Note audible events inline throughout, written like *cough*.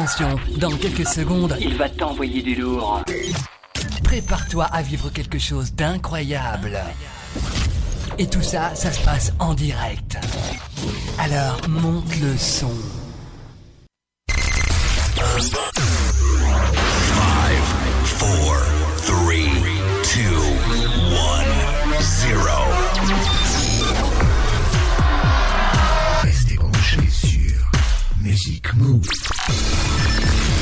Attention, dans quelques secondes, il va t'envoyer du lourd. Prépare-toi à vivre quelque chose d'incroyable. Et tout ça, ça se passe en direct. Alors, monte le son. 5, 4, 3, 2, Music Move.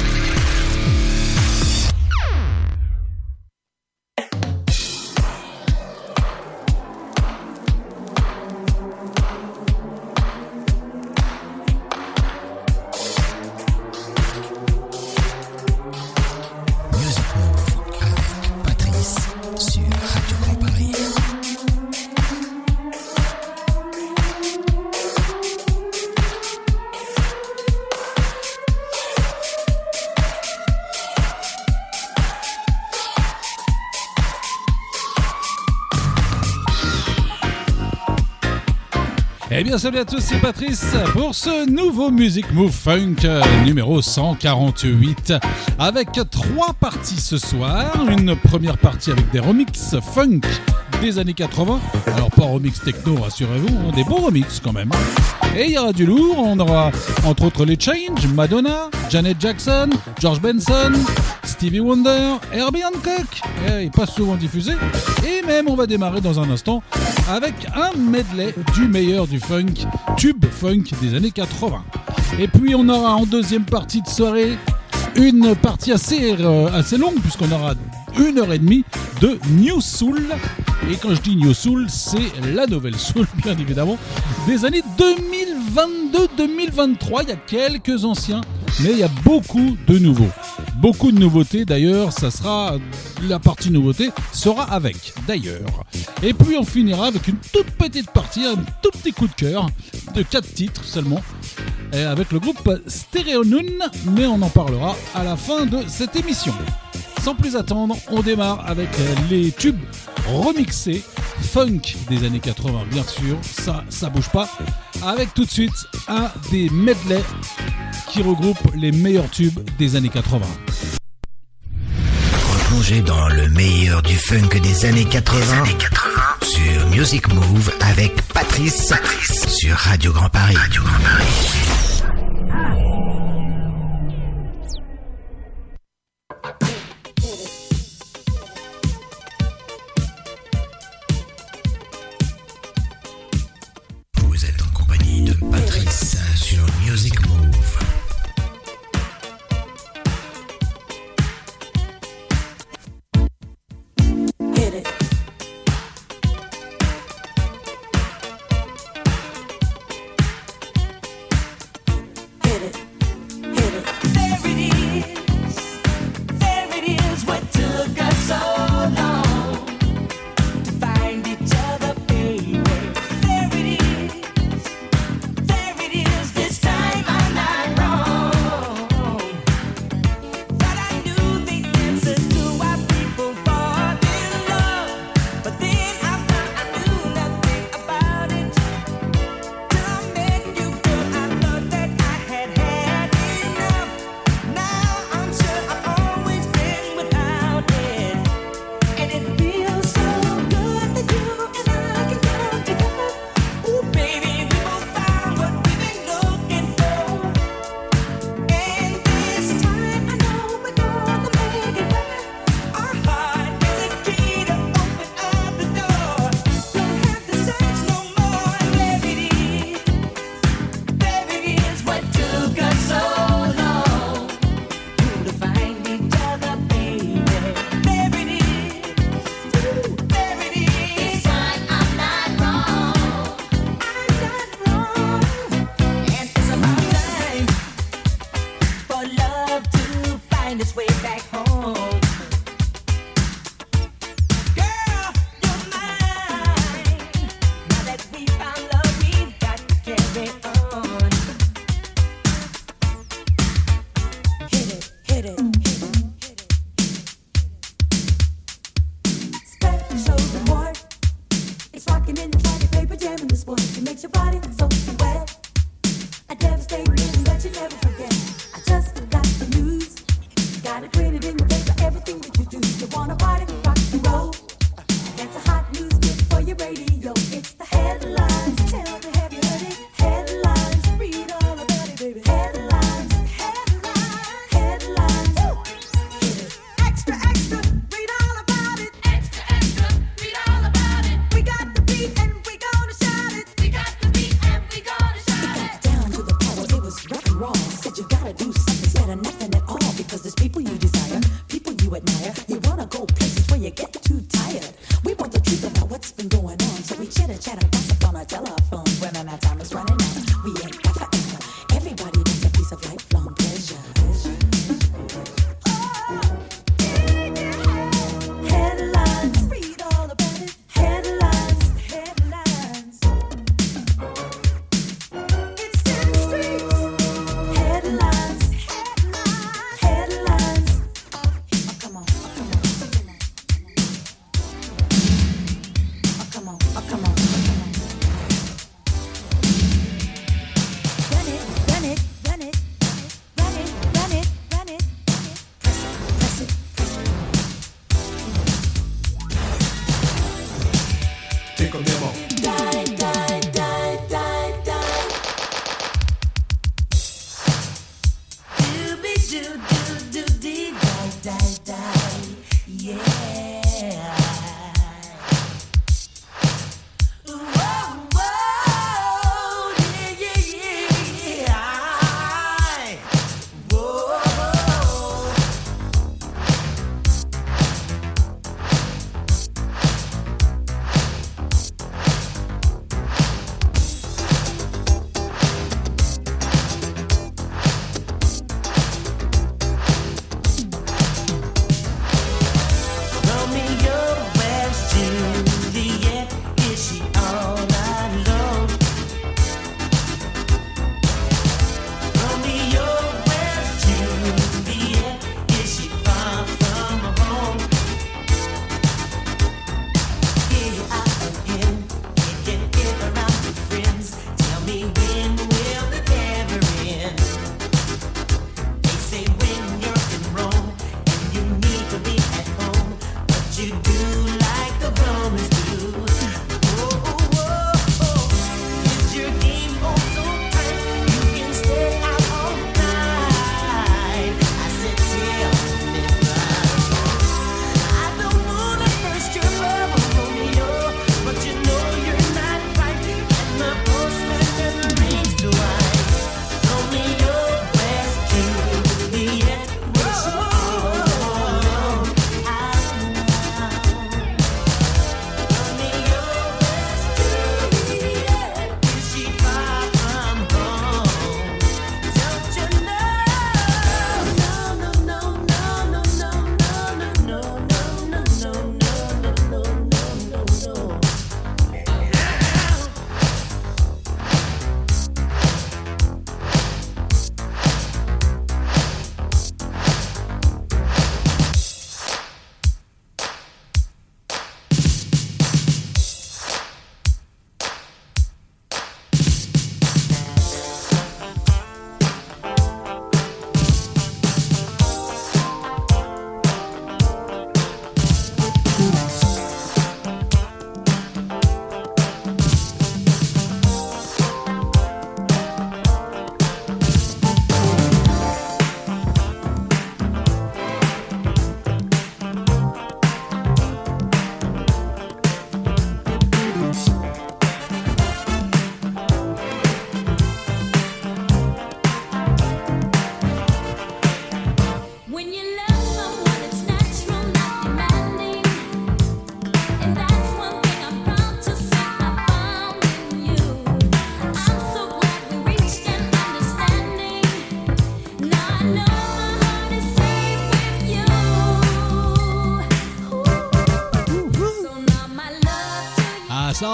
Salut à tous, c'est Patrice pour ce nouveau Music Move Funk euh, numéro 148 avec trois parties ce soir. Une première partie avec des remixes funk des années 80. Alors, pas remix techno, rassurez-vous, hein, des bons remixes quand même. Et il y aura du lourd, on aura entre autres les Change, Madonna, Janet Jackson, George Benson, Stevie Wonder, Herbie Hancock, eh, il pas souvent diffusé. Et même, on va démarrer dans un instant avec un medley du meilleur du funk, tube funk des années 80. Et puis on aura en deuxième partie de soirée une partie assez, euh, assez longue puisqu'on aura une heure et demie de New Soul. Et quand je dis New Soul, c'est la nouvelle Soul, *laughs* bien évidemment, des années 2022-2023. Il y a quelques anciens, mais il y a beaucoup de nouveaux. Beaucoup de nouveautés d'ailleurs, ça sera la partie nouveauté sera avec d'ailleurs. Et puis on finira avec une toute petite partie, un tout petit coup de cœur de 4 titres seulement et avec le groupe Stereo Noon, mais on en parlera à la fin de cette émission. Sans plus attendre, on démarre avec les tubes remixés funk des années 80 bien sûr, ça ça bouge pas avec tout de suite un des medley qui regroupe les meilleurs tubes des années 80. Replongez dans le meilleur du funk des années 80, sur Music Move avec Patrice, sur Radio Grand Paris. Radio Grand Paris.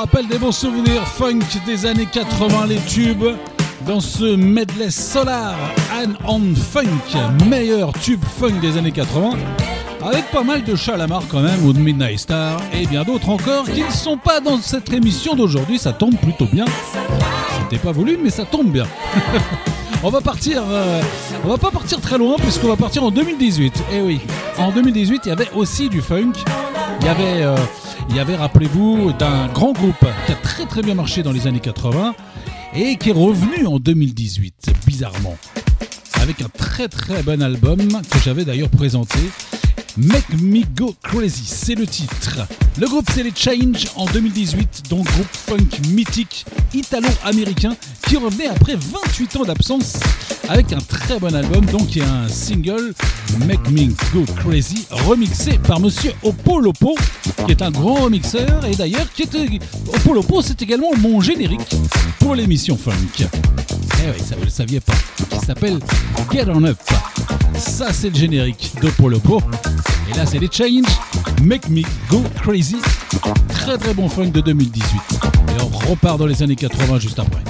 Rappelle des bons souvenirs funk des années 80, les tubes. Dans ce medley solar and on funk, meilleur tube funk des années 80, avec pas mal de Chalamar quand même, ou de Midnight Star, et bien d'autres encore qui ne sont pas dans cette émission d'aujourd'hui, ça tombe plutôt bien. C'était pas voulu, mais ça tombe bien. *laughs* on va partir, euh, on va pas partir très loin, puisqu'on va partir en 2018. Et oui, en 2018, il y avait aussi du funk. Il y avait, euh, il y avait, rappelez-vous, d'un grand groupe qui a très très bien marché dans les années 80 et qui est revenu en 2018, bizarrement, avec un très très bon album que j'avais d'ailleurs présenté. Make Me Go Crazy, c'est le titre. Le groupe c'est les Change en 2018, donc groupe funk mythique italo-américain qui revenait après 28 ans d'absence avec un très bon album, donc il y a un single Make Me Go Crazy remixé par monsieur Opolopo qui est un grand remixeur et d'ailleurs qui était Opolopo c'est également mon générique pour l'émission funk. Eh oui, ça vous le saviez pas. Qui s'appelle Get On Up. Ça c'est le générique d'Opolopo. Et là c'est les Change, Make Me Go Crazy. Très très bon funk de 2018. Et on repart dans les années 80 juste après.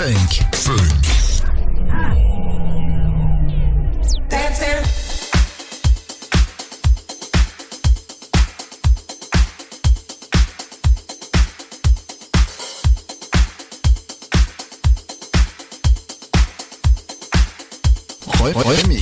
Spécial funk. Dancing. Remix, remix,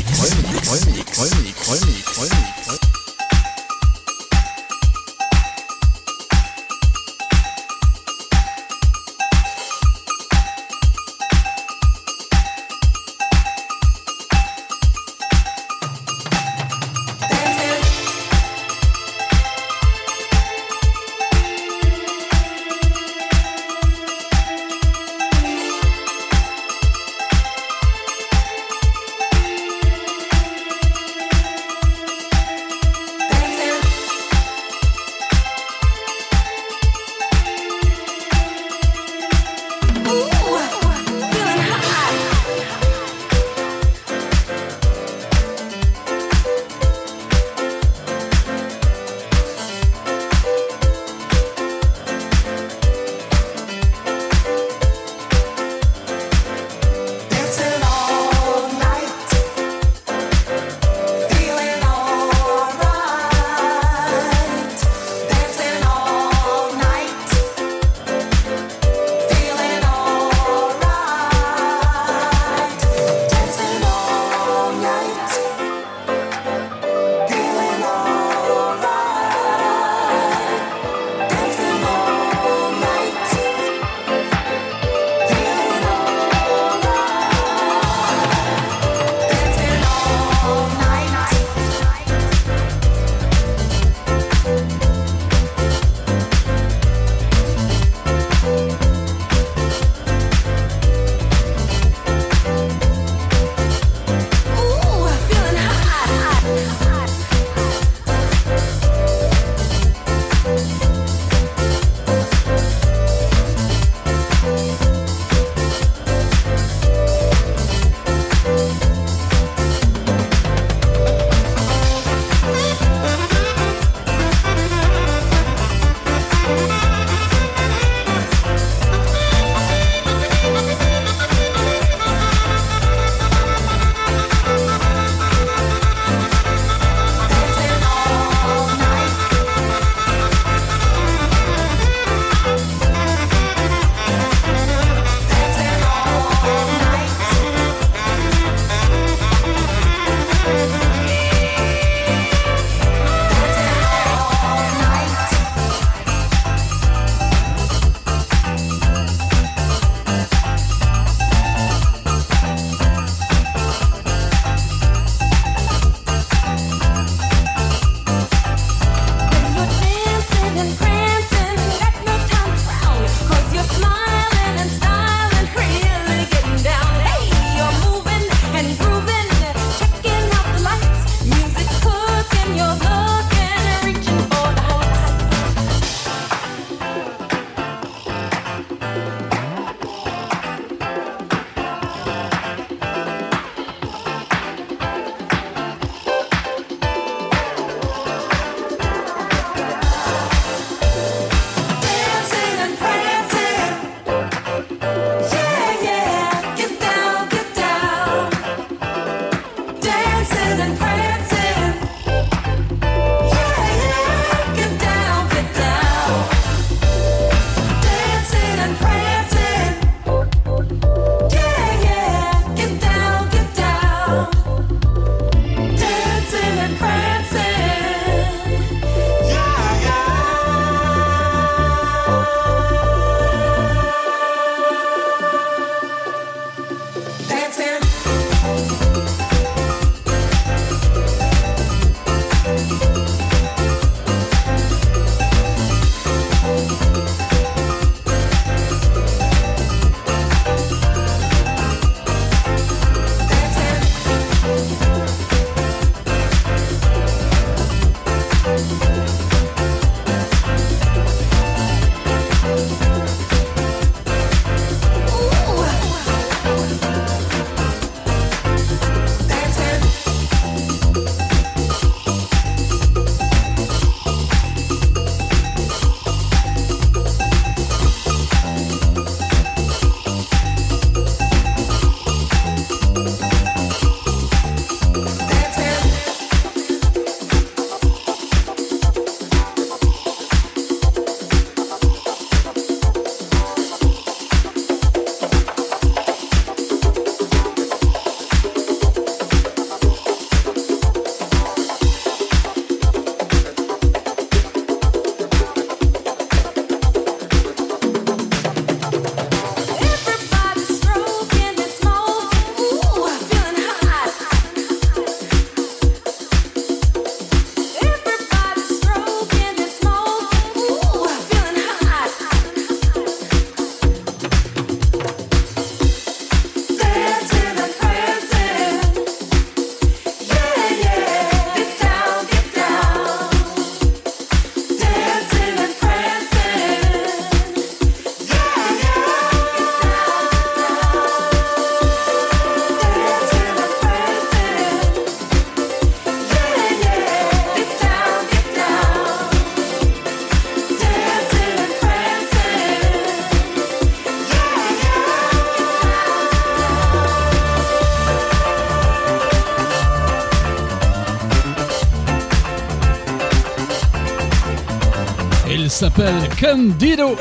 Candido.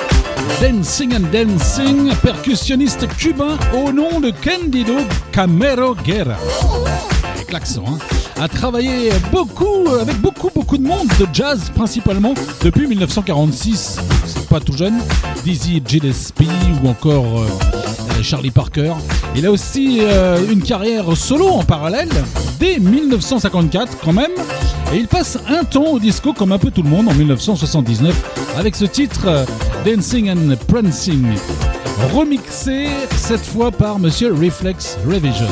Dancing and Dancing, percussionniste cubain au nom de Candido Camero Guerra. L'accent, hein. A travaillé beaucoup, avec beaucoup, beaucoup de monde, de jazz principalement, depuis 1946. C'est pas tout jeune. Dizzy Gillespie ou encore euh, euh, Charlie Parker. Il a aussi euh, une carrière solo en parallèle, dès 1954 quand même. Et il passe un temps au disco comme un peu tout le monde en 1979 avec ce titre Dancing and Prancing, remixé cette fois par Monsieur Reflex Revision.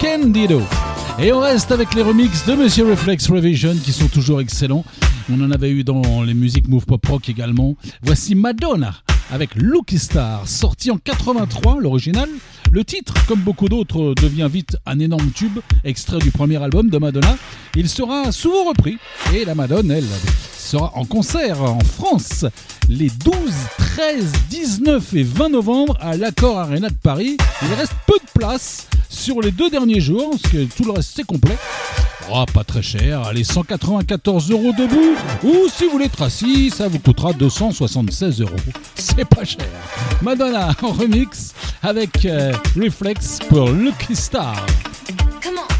Candido. Et on reste avec les remixes de Monsieur Reflex Revision qui sont toujours excellents. On en avait eu dans les musiques Move Pop Rock également. Voici Madonna avec Lucky Star, sorti en 83, l'original. Le titre, comme beaucoup d'autres, devient vite un énorme tube, extrait du premier album de Madonna. Il sera souvent repris et la Madonna, elle, sera en concert en France les 12, 13, 19 et 20 novembre à l'Accord Arena de Paris. Il reste peu de place sur les deux derniers jours, parce que tout le reste c'est complet. Oh, pas très cher, allez 194 euros debout, ou si vous voulez assis, ça vous coûtera 276 euros. C'est pas cher. Madonna en remix avec euh, Reflex pour Lucky Star. Come.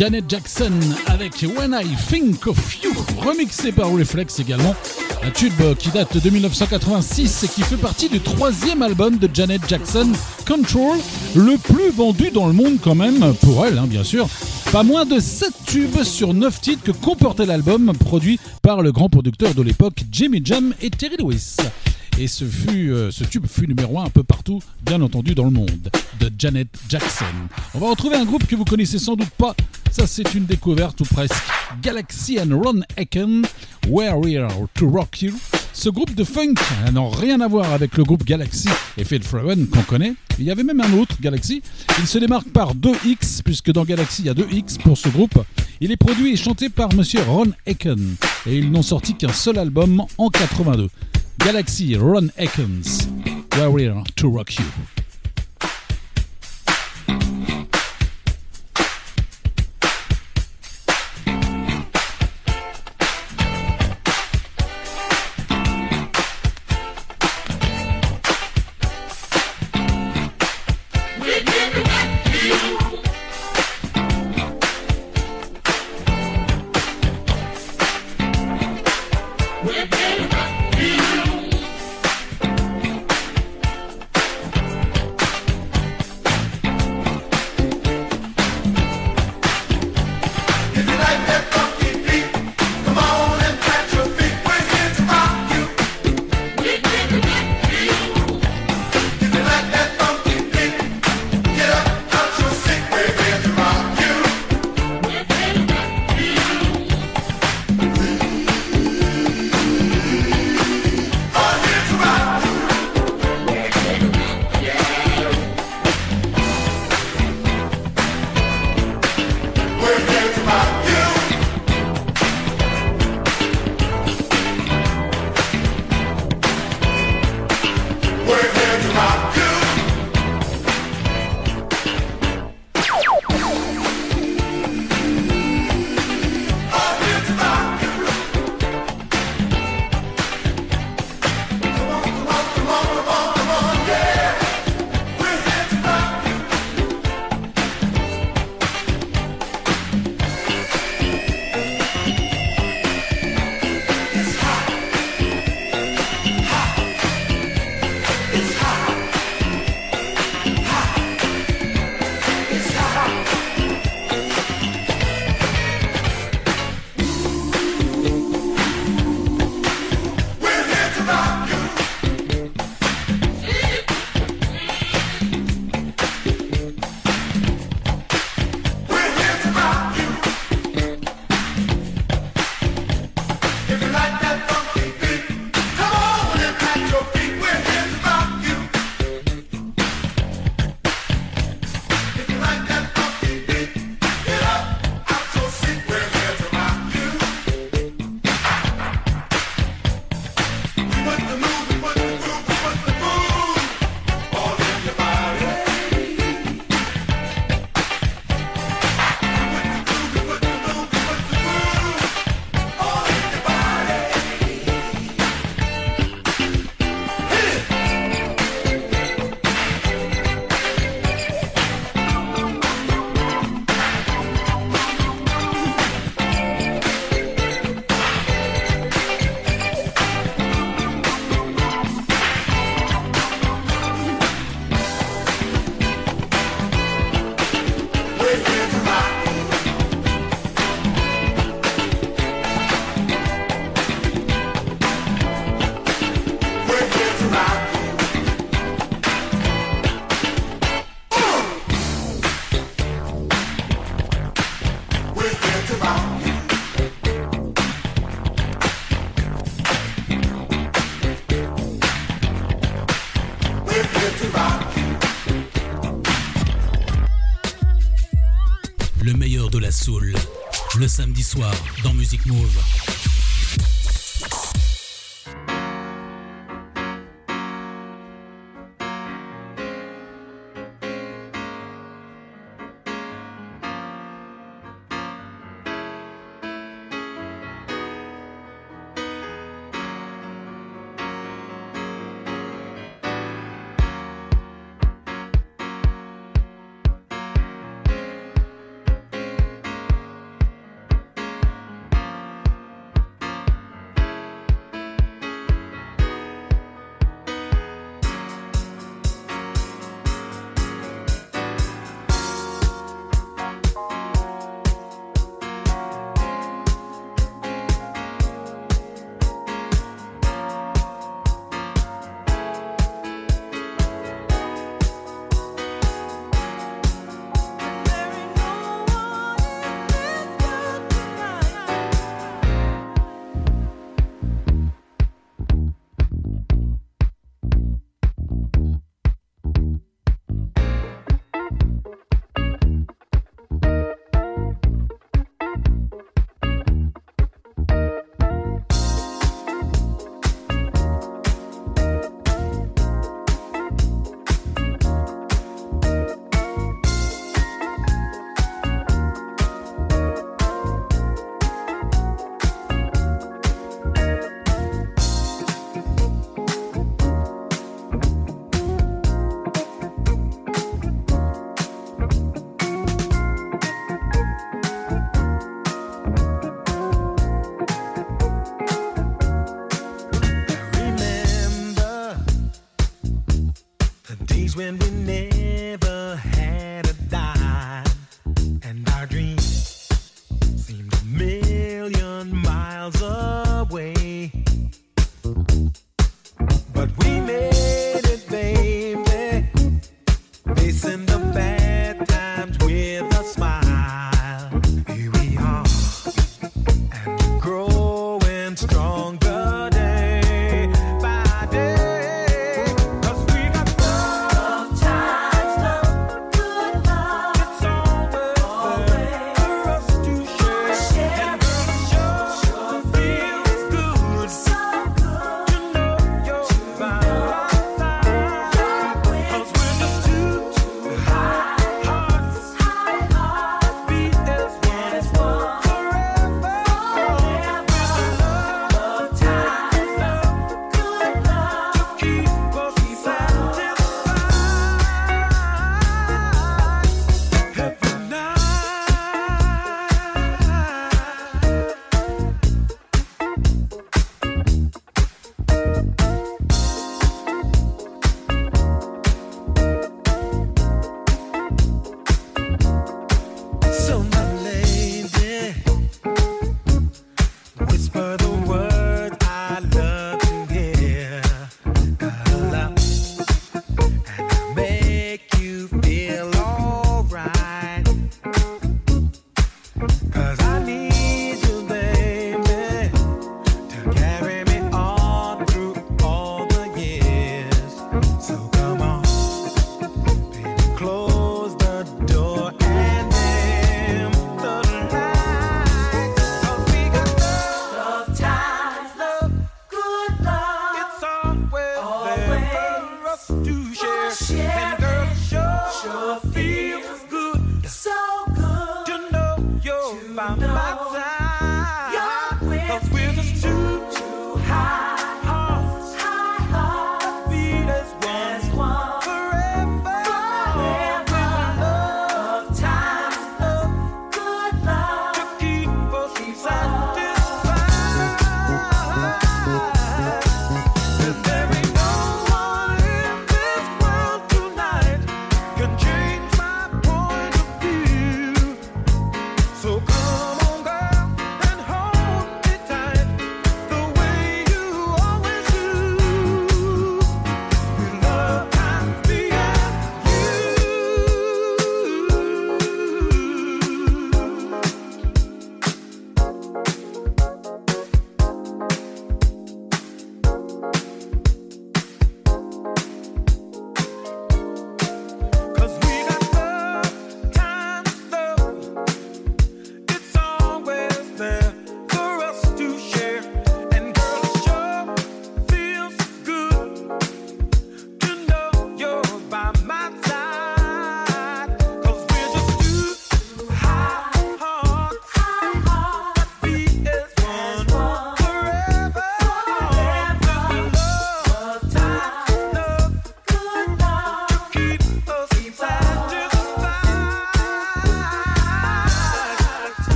Janet Jackson avec When I Think of You, remixé par Reflex également. Un tube qui date de 1986 et qui fait partie du troisième album de Janet Jackson, Control, le plus vendu dans le monde quand même, pour elle hein, bien sûr. Pas moins de 7 tubes sur 9 titres que comportait l'album, produit par le grand producteur de l'époque Jimmy Jam et Terry Lewis. Et ce, euh, ce tube fut numéro 1 un peu partout, bien entendu dans le monde, de Janet Jackson. On va retrouver un groupe que vous connaissez sans doute pas, ça c'est une découverte ou presque. Galaxy and Ron Aiken, We're Here to Rock You. Ce groupe de funk n'a rien à voir avec le groupe Galaxy et Phil Frowen qu'on connaît. Il y avait même un autre, Galaxy. Il se démarque par deux X, puisque dans Galaxy il y a deux X pour ce groupe. Il est produit et chanté par monsieur Ron Aiken. Et ils n'ont sorti qu'un seul album en 82. Galaxy Ron Aikens, We're Here to Rock You. Samedi soir dans Music Move.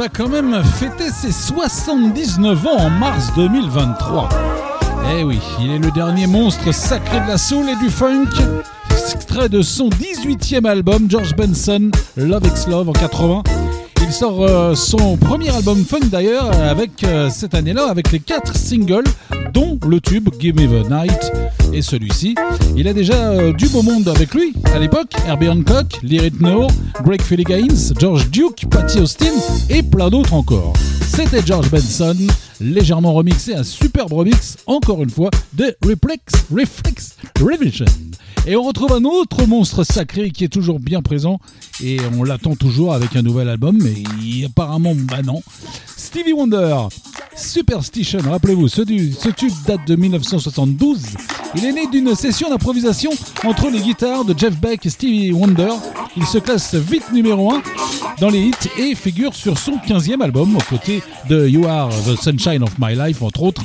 va quand même fêter ses 79 ans en mars 2023. Eh oui, il est le dernier monstre sacré de la soul et du funk. Extrait de son 18e album, George Benson, Love X Love en 80. Il sort euh, son premier album funk d'ailleurs avec euh, cette année-là, avec les 4 singles, dont le tube Give Me the Night, Mmh. et celui-ci. Il a déjà euh, du beau monde avec lui à l'époque Herbie Hancock, Lyric Noor, Greg Philly-Gaines, George Duke, Patty Austin et plein d'autres encore. C'était George Benson, légèrement remixé, un superbe remix, encore une fois, de Reflex, Reflex Revision. Et on retrouve un autre monstre sacré qui est toujours bien présent et on l'attend toujours avec un nouvel album, mais apparemment, bah non. Stevie Wonder, Superstition, rappelez-vous, ce, tube date de 1972. Il est né d'une session d'improvisation entre les guitares de Jeff Beck et Stevie Wonder. Il se classe vite numéro 1 dans les hits et figure sur son 15e album aux côtés de You Are the Sunshine of My Life, entre autres.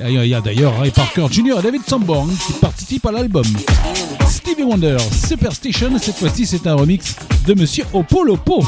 Il y a d'ailleurs Ray Parker Jr. et David Sanborn qui participent à l'album. Stevie Wonder, Superstition, cette fois-ci c'est un remix de Monsieur Opolopo.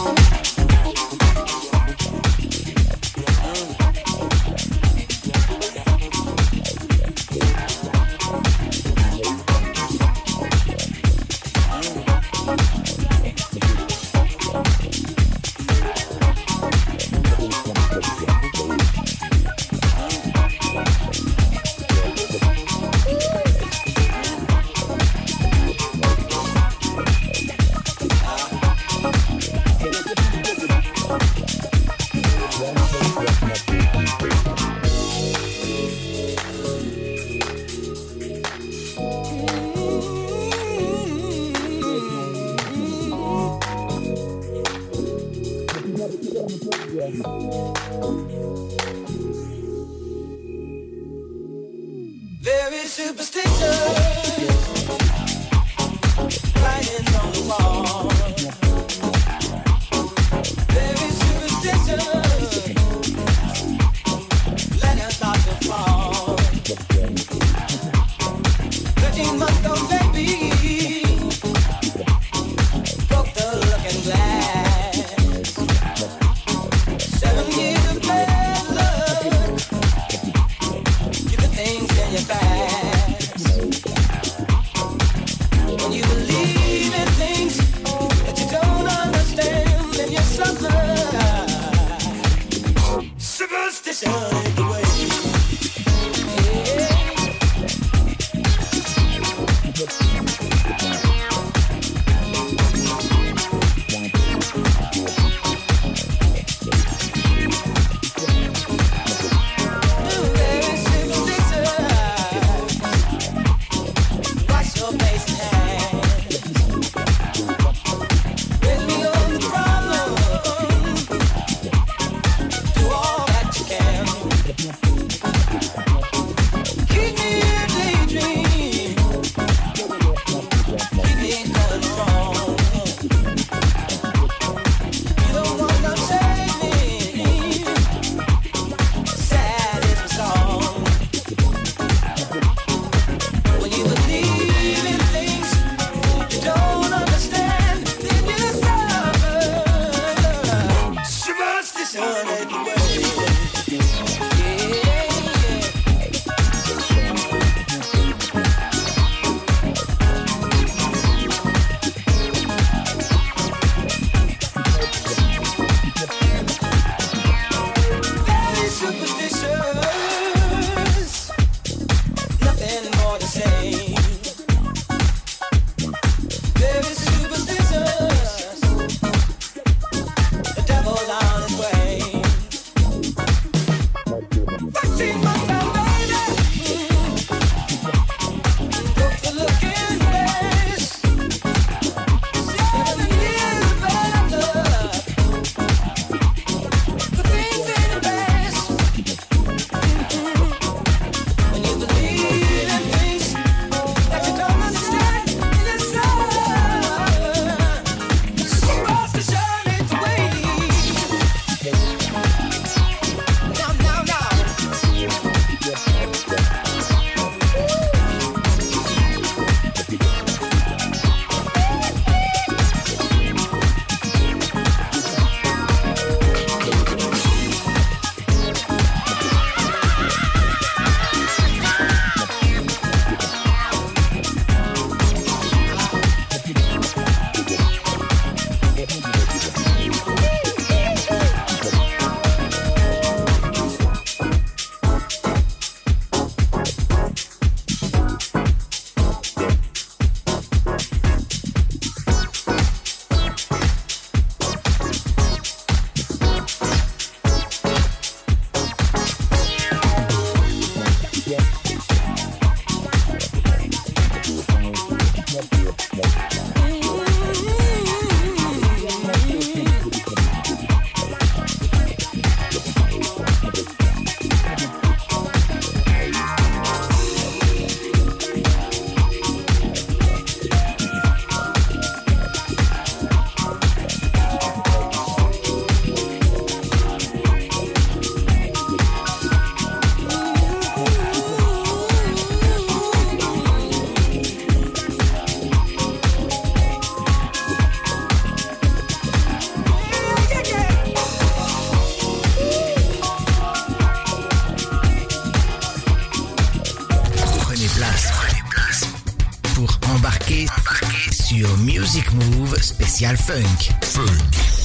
sur Music Move spécial funk. Funk.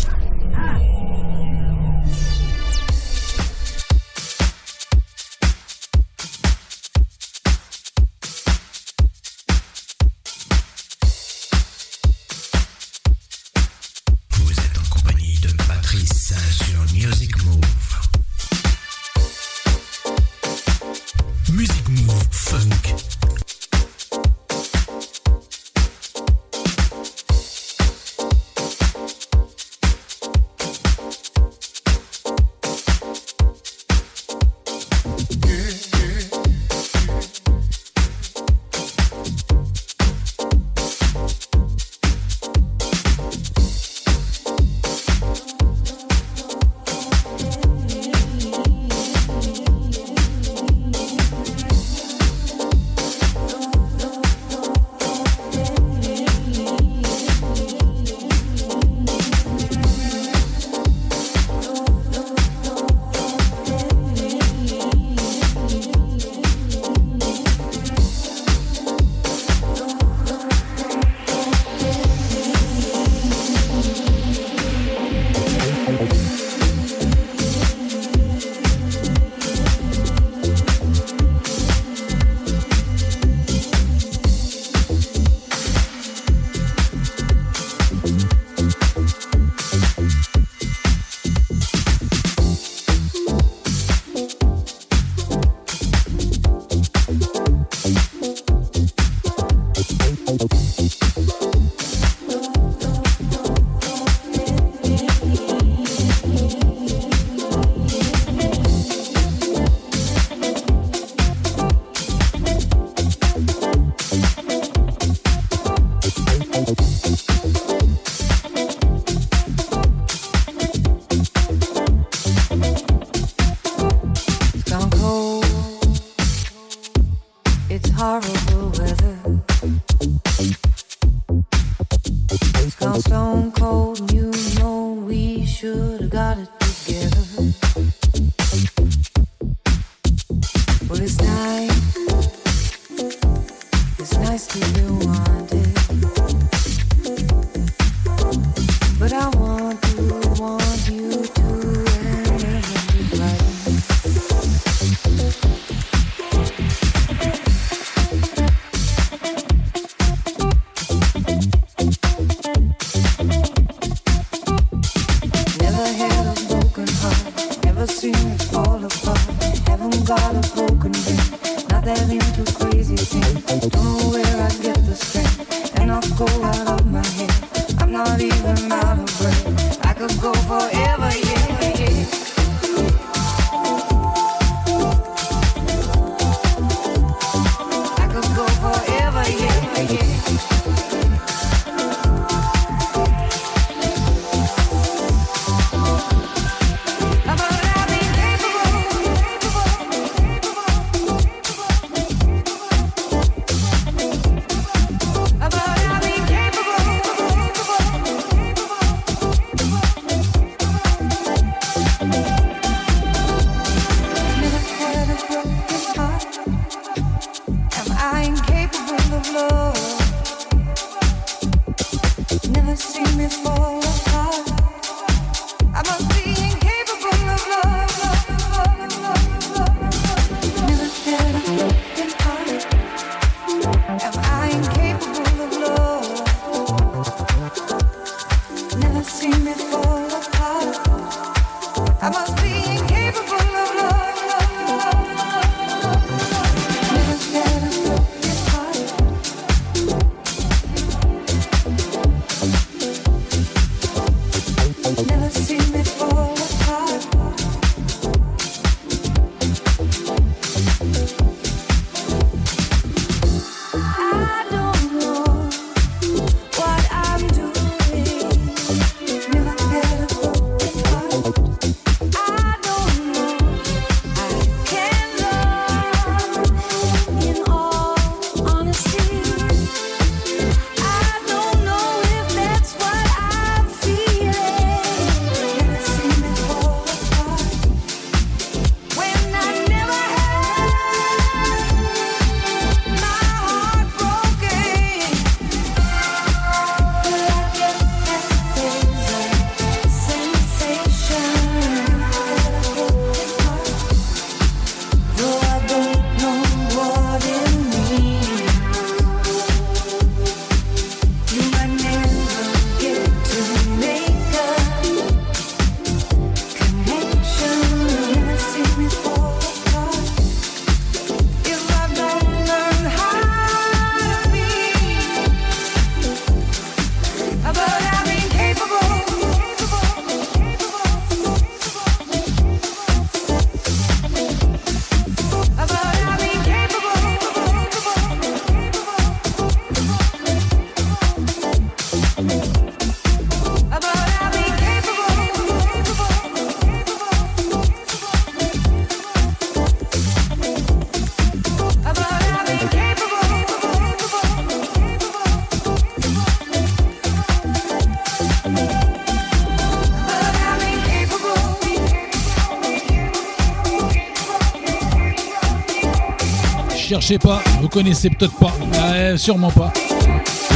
Cherchez pas, vous connaissez peut-être pas, Ouais, sûrement pas.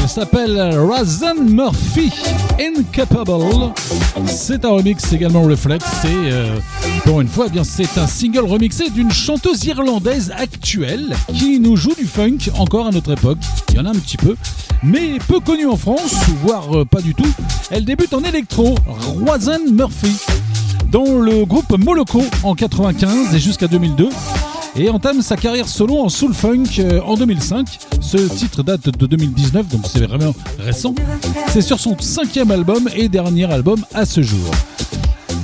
Elle s'appelle Razan Murphy, Incapable. C'est un remix également Reflex. Et euh, pour une fois, eh bien c'est un single remixé d'une chanteuse irlandaise actuelle qui nous joue du funk encore à notre époque. Il y en a un petit peu, mais peu connue en France, voire euh, pas du tout. Elle débute en électro, Razan Murphy, dans le groupe Moloko en 95 et jusqu'à 2002 et entame sa carrière solo en soul funk euh, en 2005. Ce titre date de 2019, donc c'est vraiment récent. C'est sur son cinquième album et dernier album à ce jour.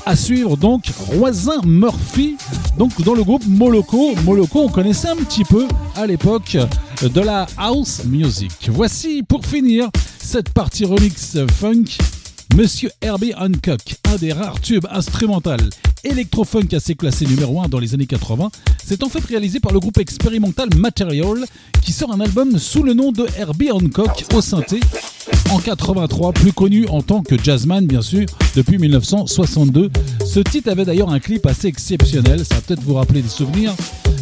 À suivre donc Roisin Murphy, donc dans le groupe Moloko. Moloko, on connaissait un petit peu à l'époque de la house music. Voici pour finir cette partie remix funk Monsieur Herbie Hancock, un des rares tubes instrumentaux électro-funk assez classé numéro 1 dans les années 80, c'est en fait réalisé par le groupe expérimental Material qui sort un album sous le nom de Herbie Hancock au synthé en 83, plus connu en tant que jazzman bien sûr depuis 1962. Ce titre avait d'ailleurs un clip assez exceptionnel, ça va peut-être vous rappeler des souvenirs.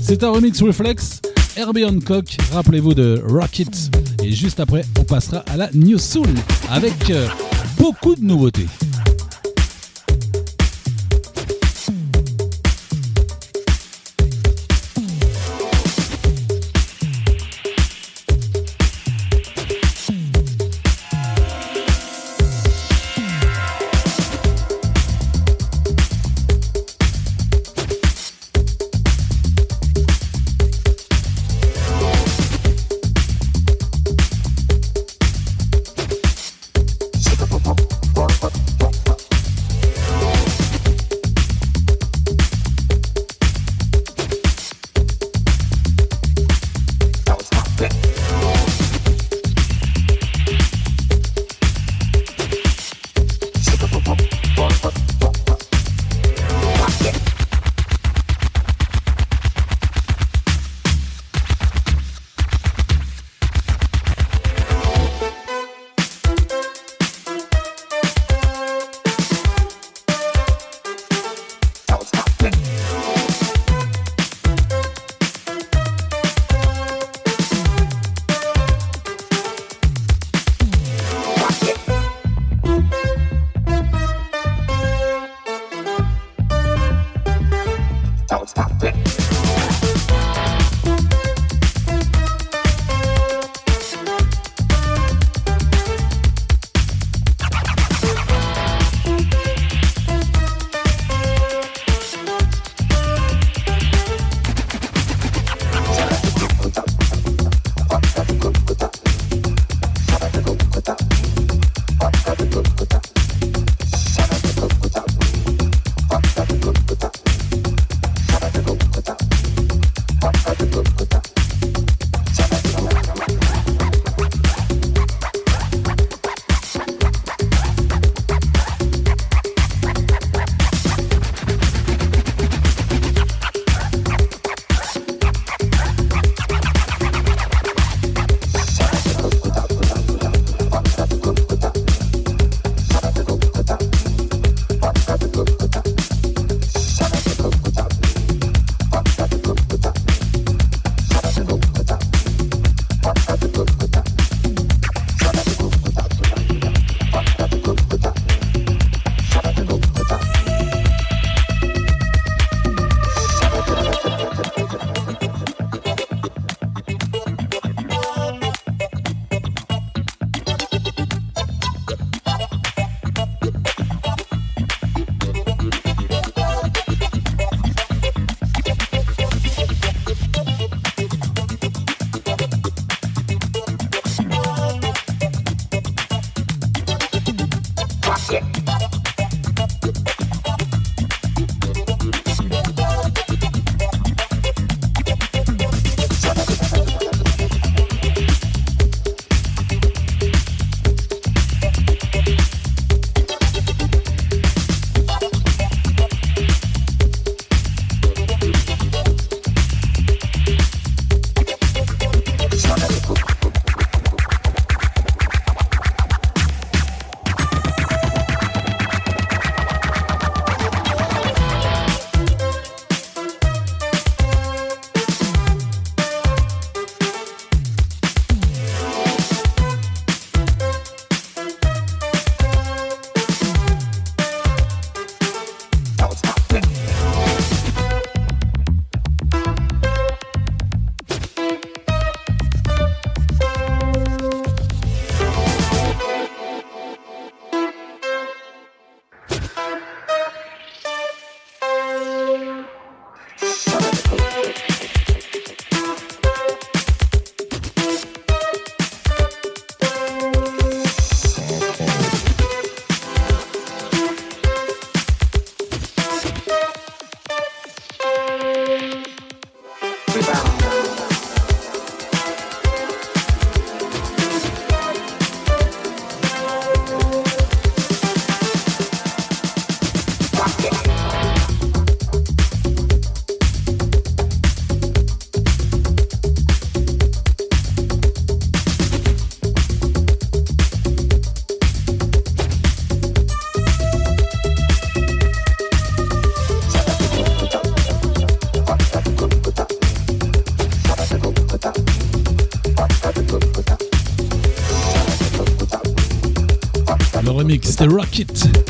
C'est un remix reflex. Herbie Hancock, rappelez-vous de Rocket. Et juste après, on passera à la New Soul avec euh, beaucoup de nouveautés.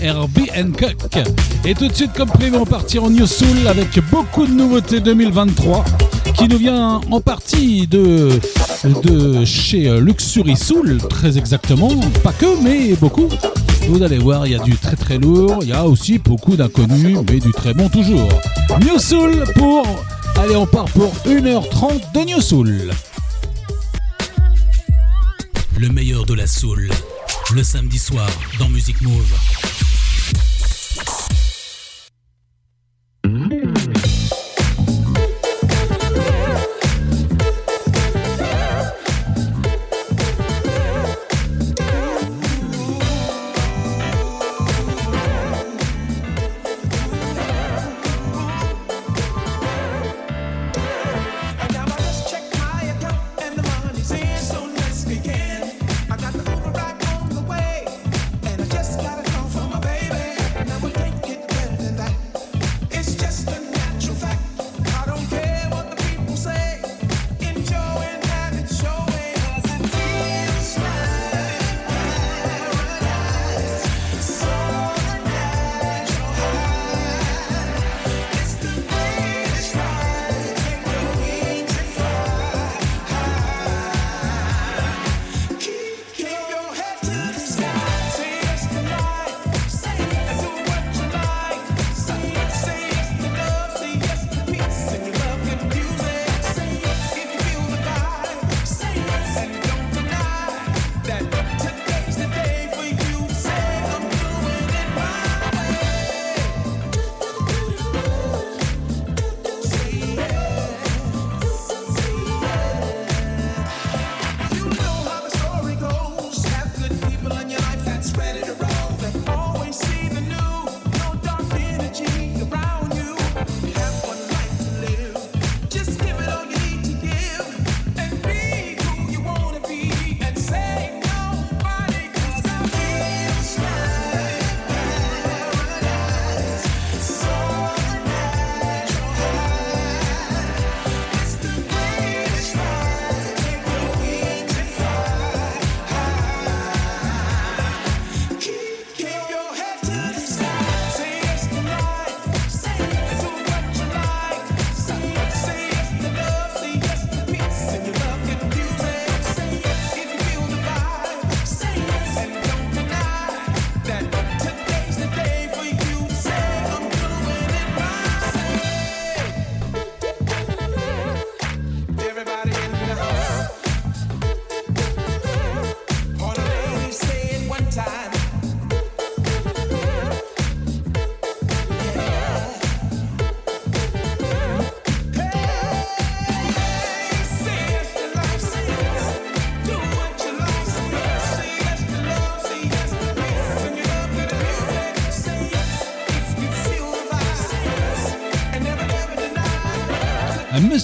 Herbie Hancock. Et tout de suite, comme prévu, on partir en New Soul avec beaucoup de nouveautés 2023 qui nous vient en partie de, de chez Luxury Soul, très exactement. Pas que, mais beaucoup. Vous allez voir, il y a du très très lourd, il y a aussi beaucoup d'inconnus, mais du très bon toujours. New Soul pour. Allez, on part pour 1h30 de New Soul. Le meilleur de la soul, le samedi soir dans Music Move.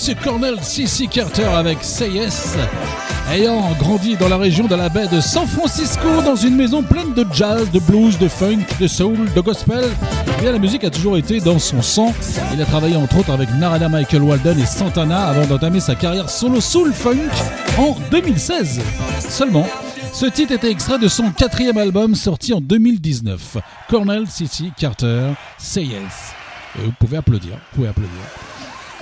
Monsieur Cornell C.C. Carter avec Yes. Ayant grandi dans la région de la baie de San Francisco, dans une maison pleine de jazz, de blues, de funk, de soul, de gospel, eh la musique a toujours été dans son sang. Il a travaillé entre autres avec Narada Michael Walden et Santana avant d'entamer sa carrière solo soul funk en 2016 seulement. Ce titre était extrait de son quatrième album sorti en 2019, Cornell C.C. Carter, Say Yes. Et vous pouvez applaudir, vous pouvez applaudir.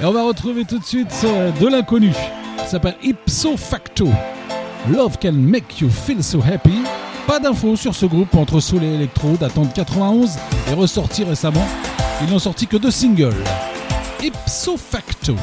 Et on va retrouver tout de suite euh, de l'inconnu. Ça s'appelle Ipso Facto. Love can make you feel so happy. Pas d'infos sur ce groupe entre soul et électro datant de 91 et ressorti récemment. Ils n'ont sorti que deux singles. Ipso Facto.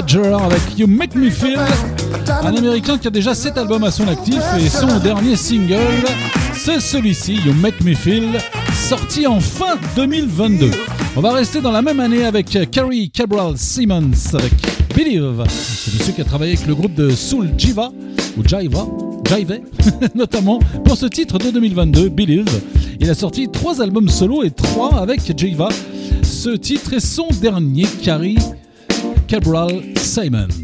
Avec You Make Me Feel, un américain qui a déjà 7 albums à son actif et son dernier single, c'est celui-ci, You Make Me Feel, sorti en fin 2022. On va rester dans la même année avec Carrie Cabral Simmons avec Believe. C'est monsieur qui a travaillé avec le groupe de Soul Jiva, ou Jiva, Jive, *laughs* notamment pour ce titre de 2022, Believe. Il a sorti 3 albums solo et 3 avec Jiva. Ce titre est son dernier, Carrie. Cabral Simon.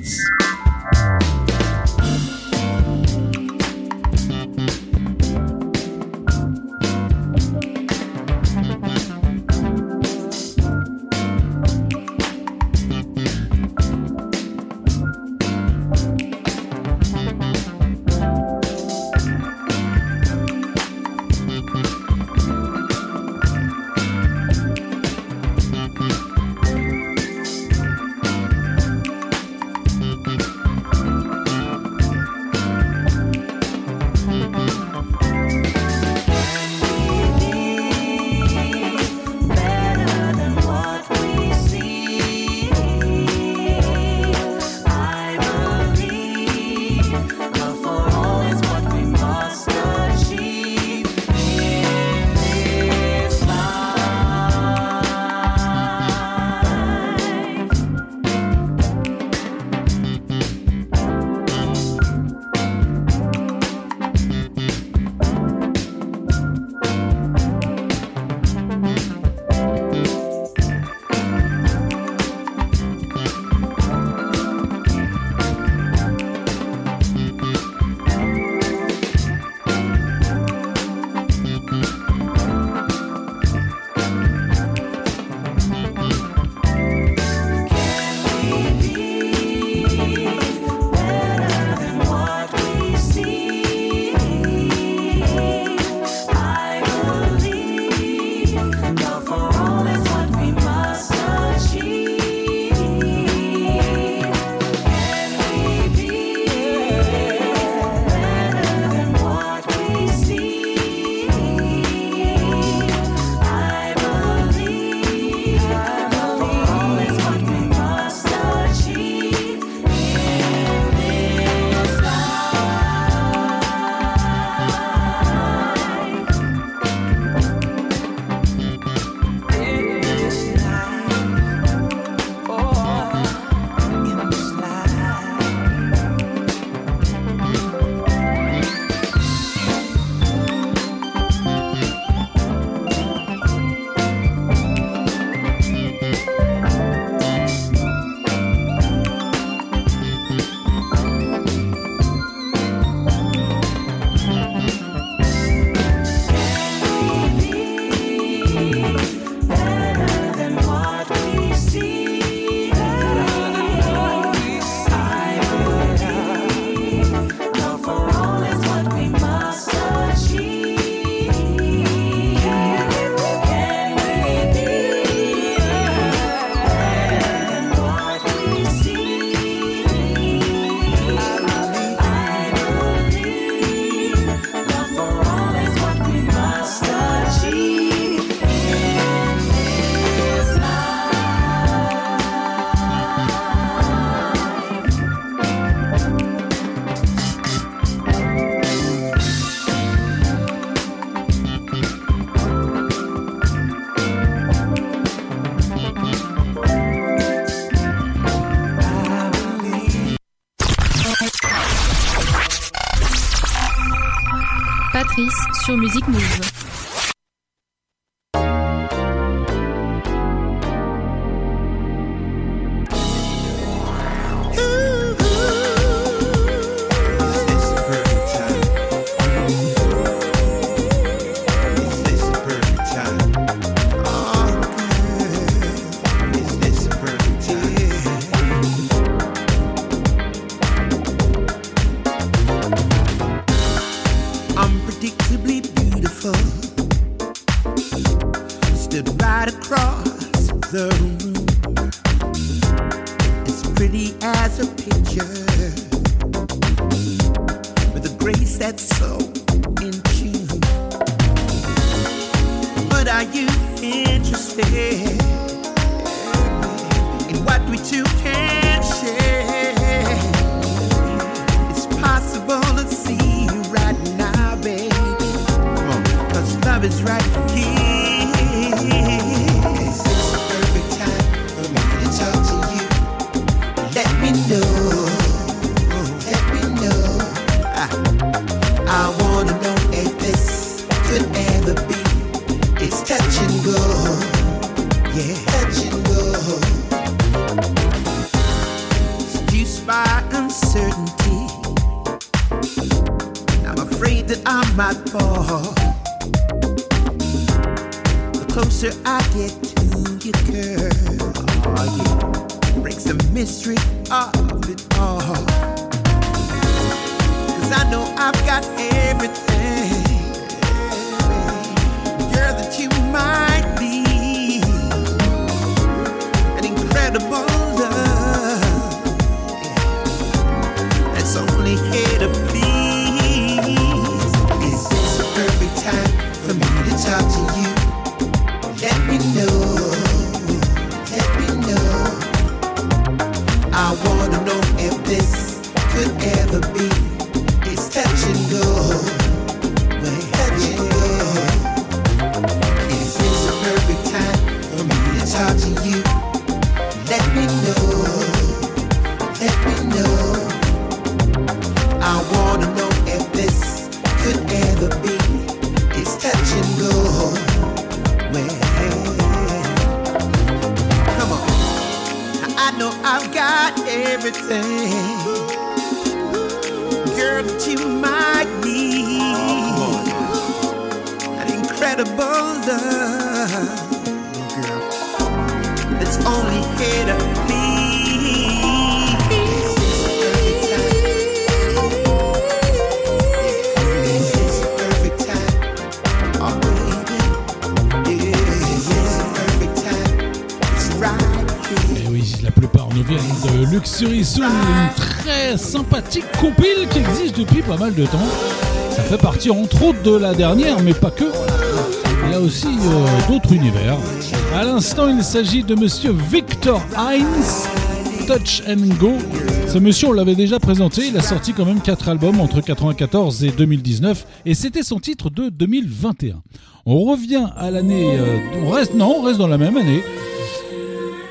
Music Move. Me to talk to you? Sympathique compile qui existe depuis pas mal de temps. Ça fait partie entre autres de la dernière, mais pas que. Il y a aussi euh, d'autres univers. À l'instant, il s'agit de monsieur Victor Heinz, Touch and Go. Ce monsieur, on l'avait déjà présenté, il a sorti quand même 4 albums entre 1994 et 2019, et c'était son titre de 2021. On revient à l'année... euh, on reste, non, on reste dans la même année.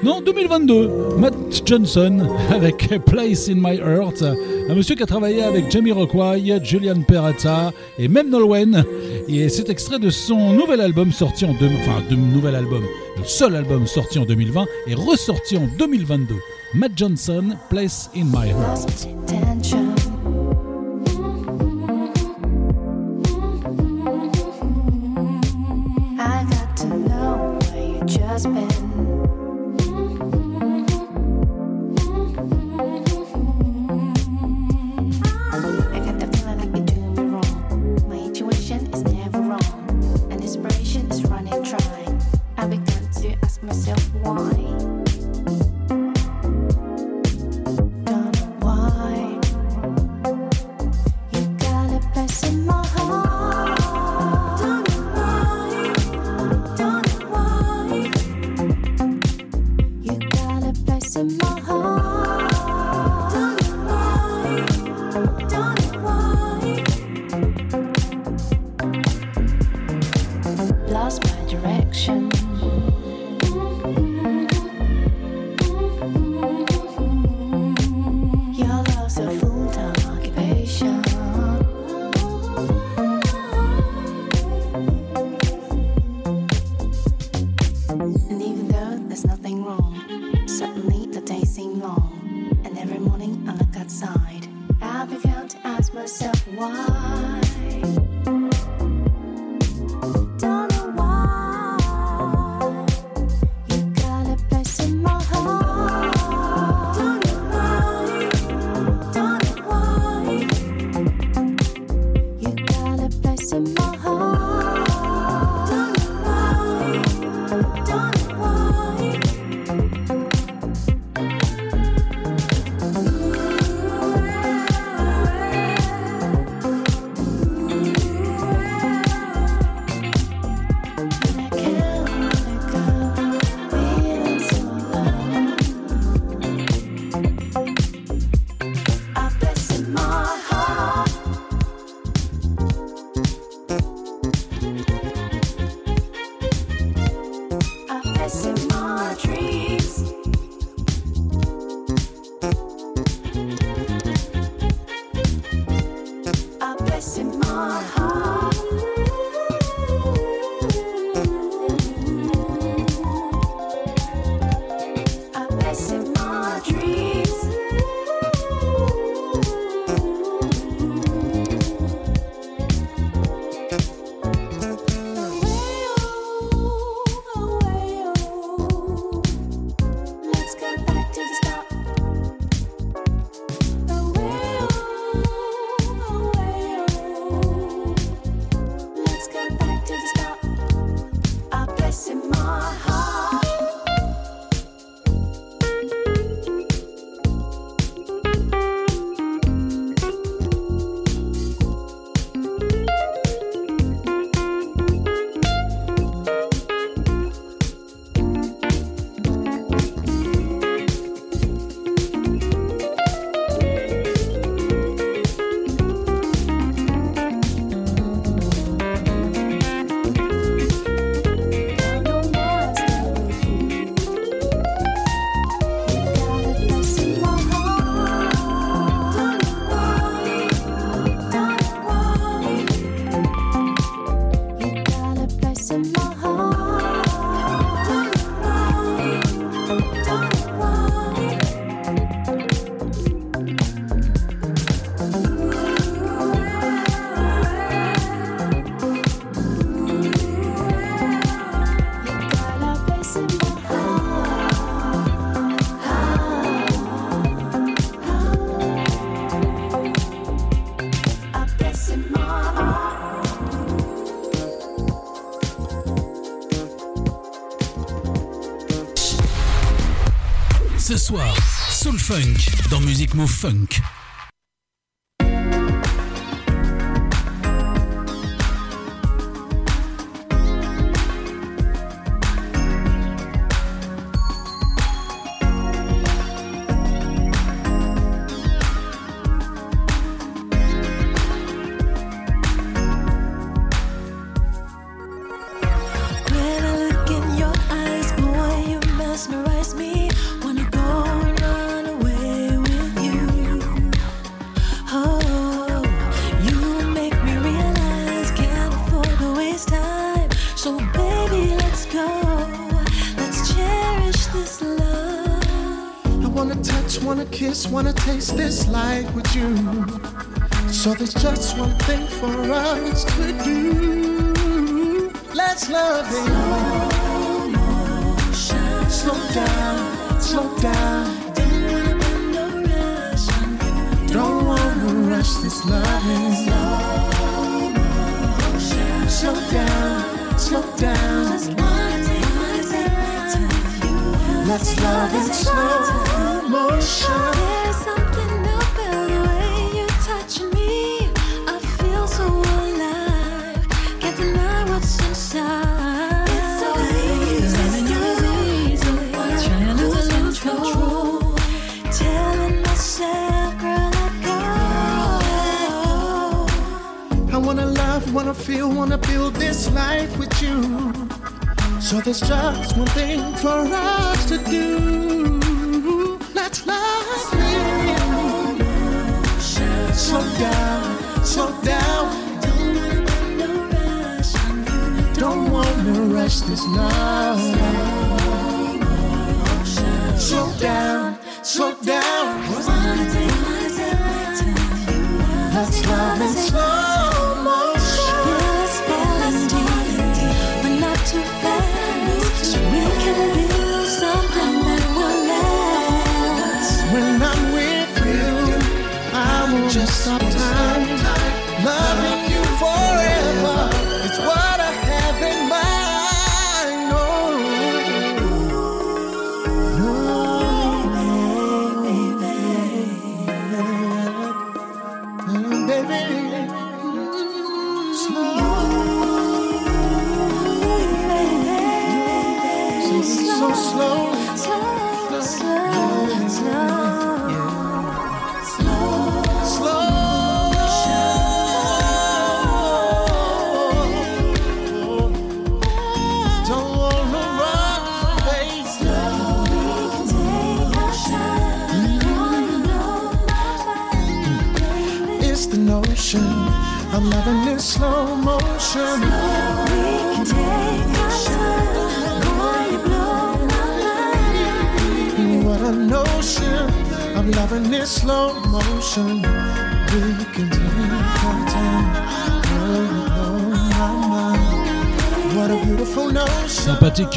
Non, 2022, Matt Johnson avec *laughs* Place in My Heart, un monsieur qui a travaillé avec Jamie Rockway, Julian Peretta et même Nolwenn. Et c'est extrait de son nouvel album sorti en deux, enfin de nouvel album, le seul album sorti en 2020 et ressorti en 2022. Matt Johnson, Place in My Heart. Funk dans Music Move Funk. Just one thing for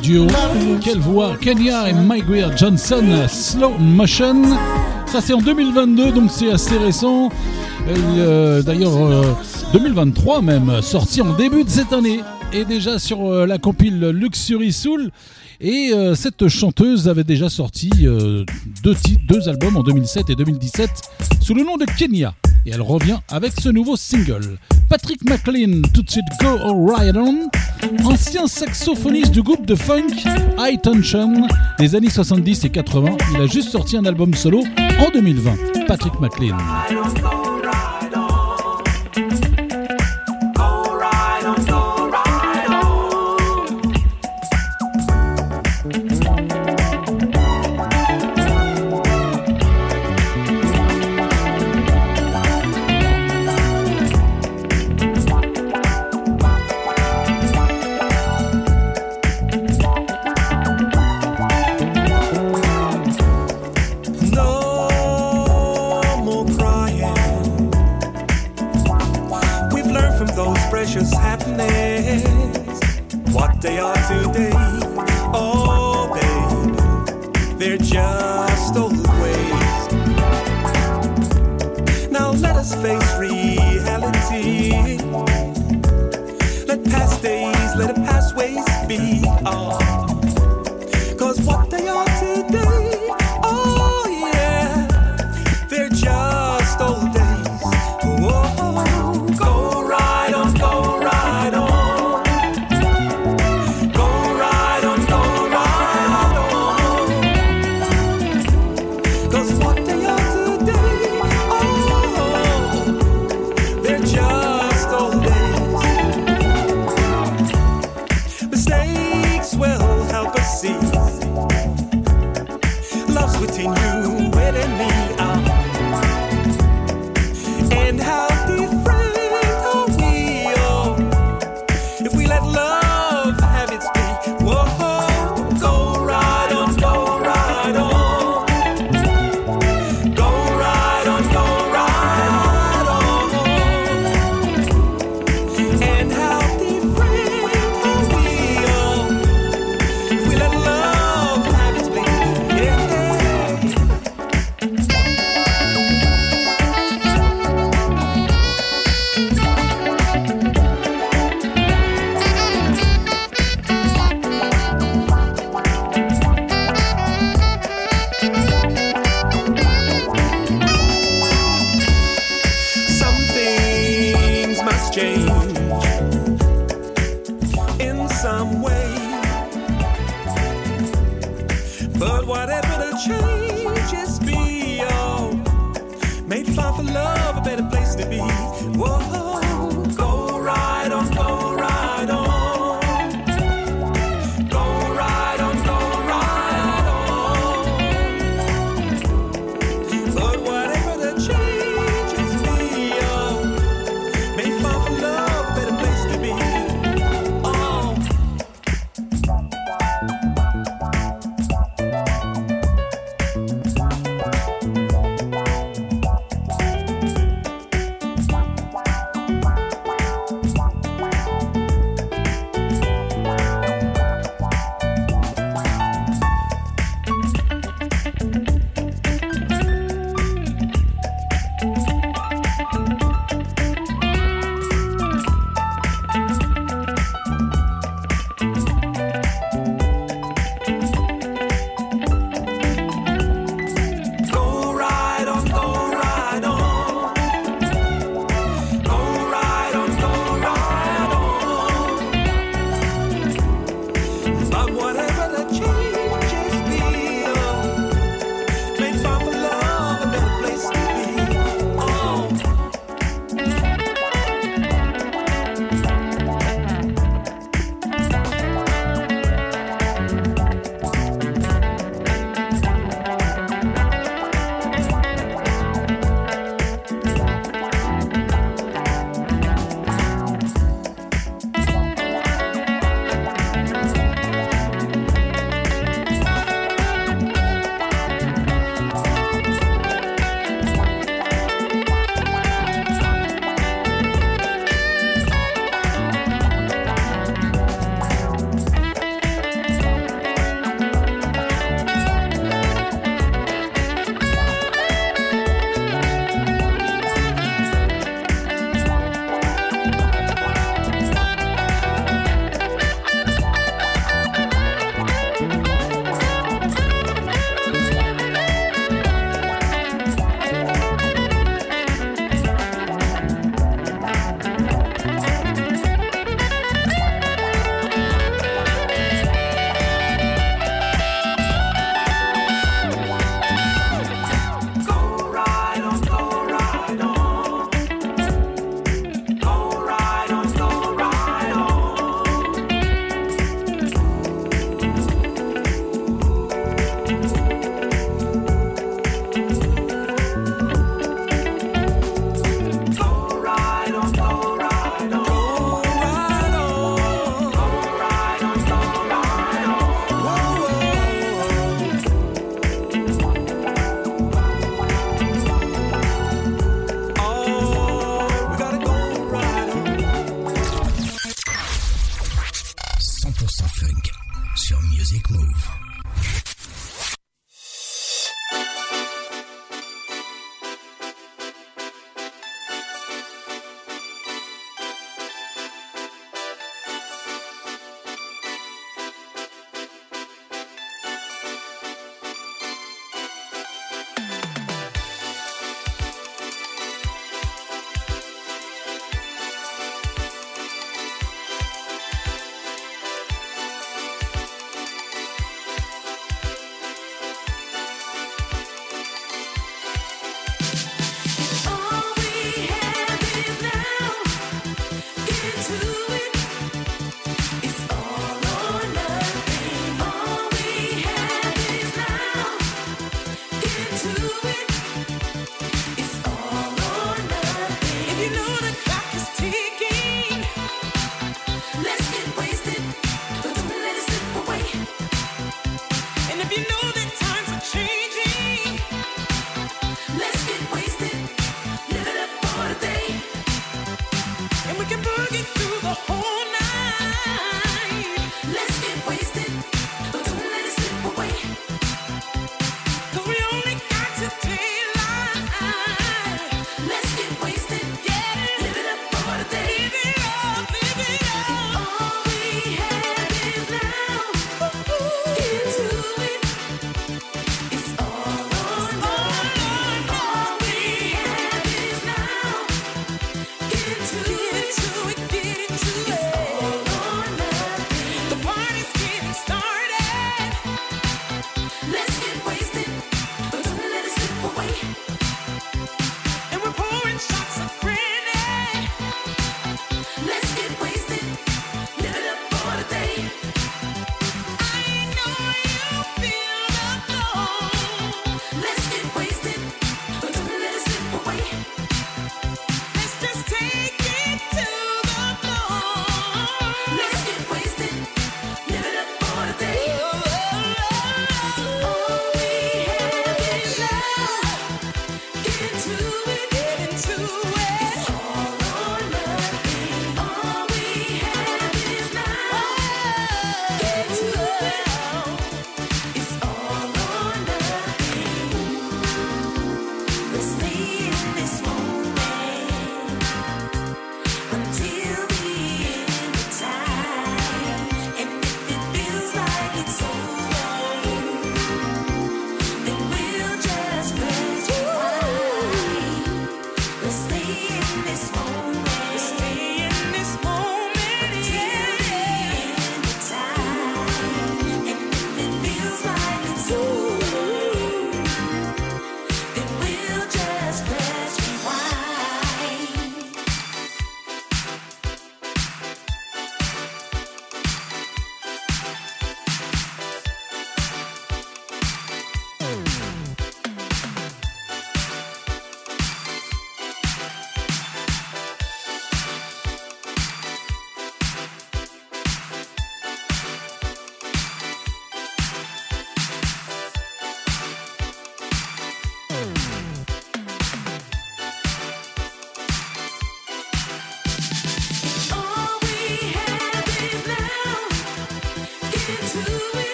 duo. Quelle voix Kenya et Mike Weir Johnson, Slow Motion. Ça, c'est en 2022, donc c'est assez récent. Euh, D'ailleurs, euh, 2023 même, sorti en début de cette année. Et déjà sur euh, la compile Luxury Soul. Et euh, cette chanteuse avait déjà sorti euh, deux deux albums en 2007 et 2017 sous le nom de Kenya. Et elle revient avec ce nouveau single. Patrick McLean, tout de suite Go Right On, ancien saxophoniste du groupe de funk High Tension des années 70 et 80. Il a juste sorti un album solo en 2020. Patrick McLean.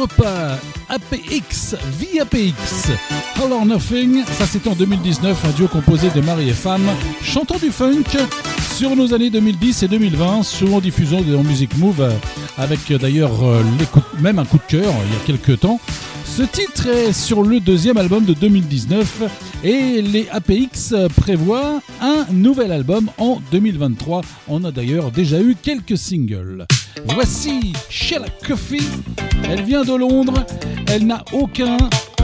APX, VAPX, All or Nothing, ça c'était en 2019, un duo composé de mari et femme, chantant du funk sur nos années 2010 et 2020, souvent diffusant dans Music Move, avec euh, d'ailleurs euh, même un coup de cœur il y a quelques temps. Ce titre est sur le deuxième album de 2019 et les APX prévoient un nouvel album en 2023. On a d'ailleurs déjà eu quelques singles. Voici Sheila Coffee elle vient de Londres. Elle n'a aucun.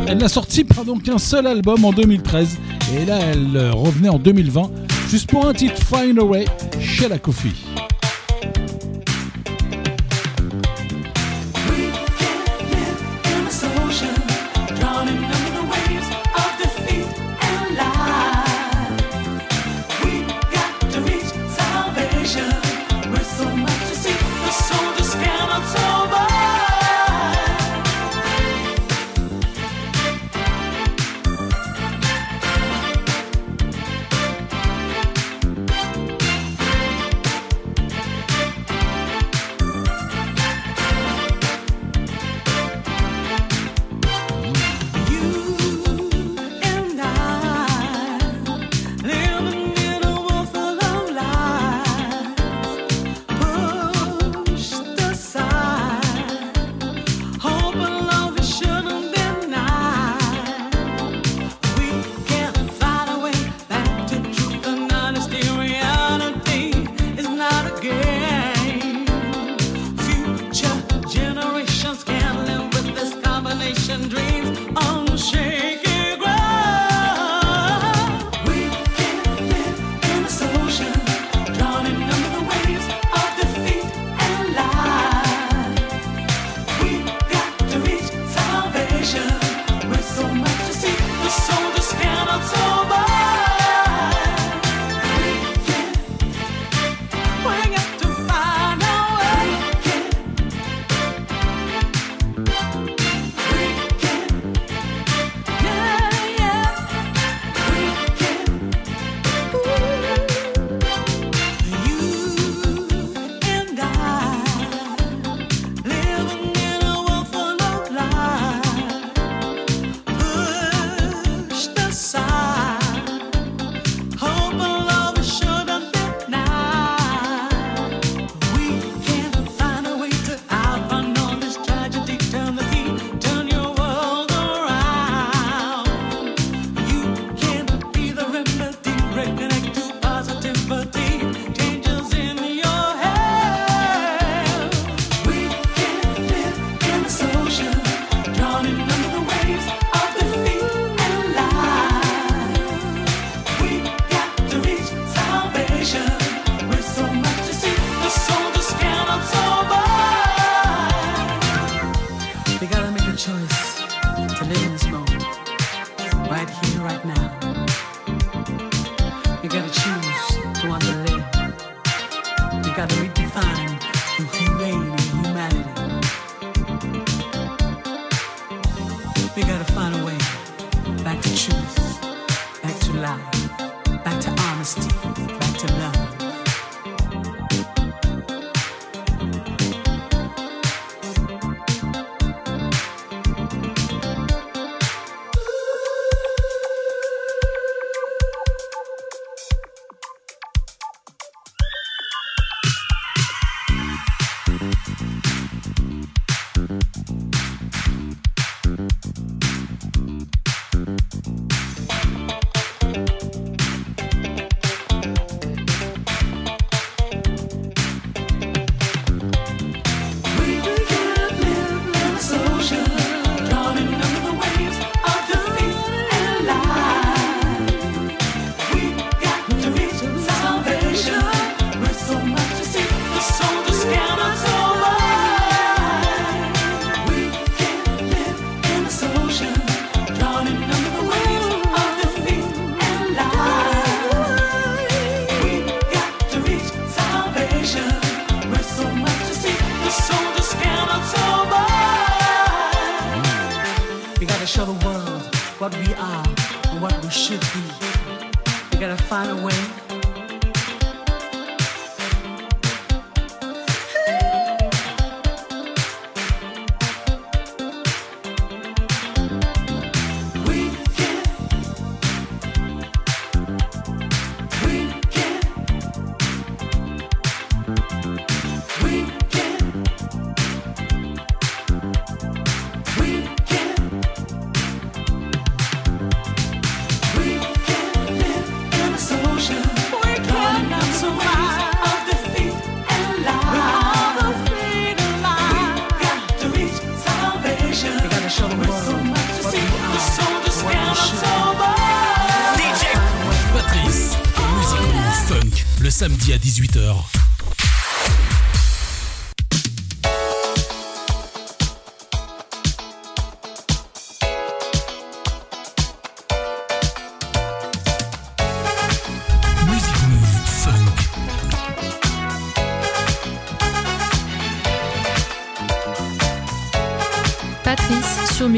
Elle n'a sorti qu'un seul album en 2013. Et là, elle revenait en 2020 juste pour un titre Find Away chez la Coffee.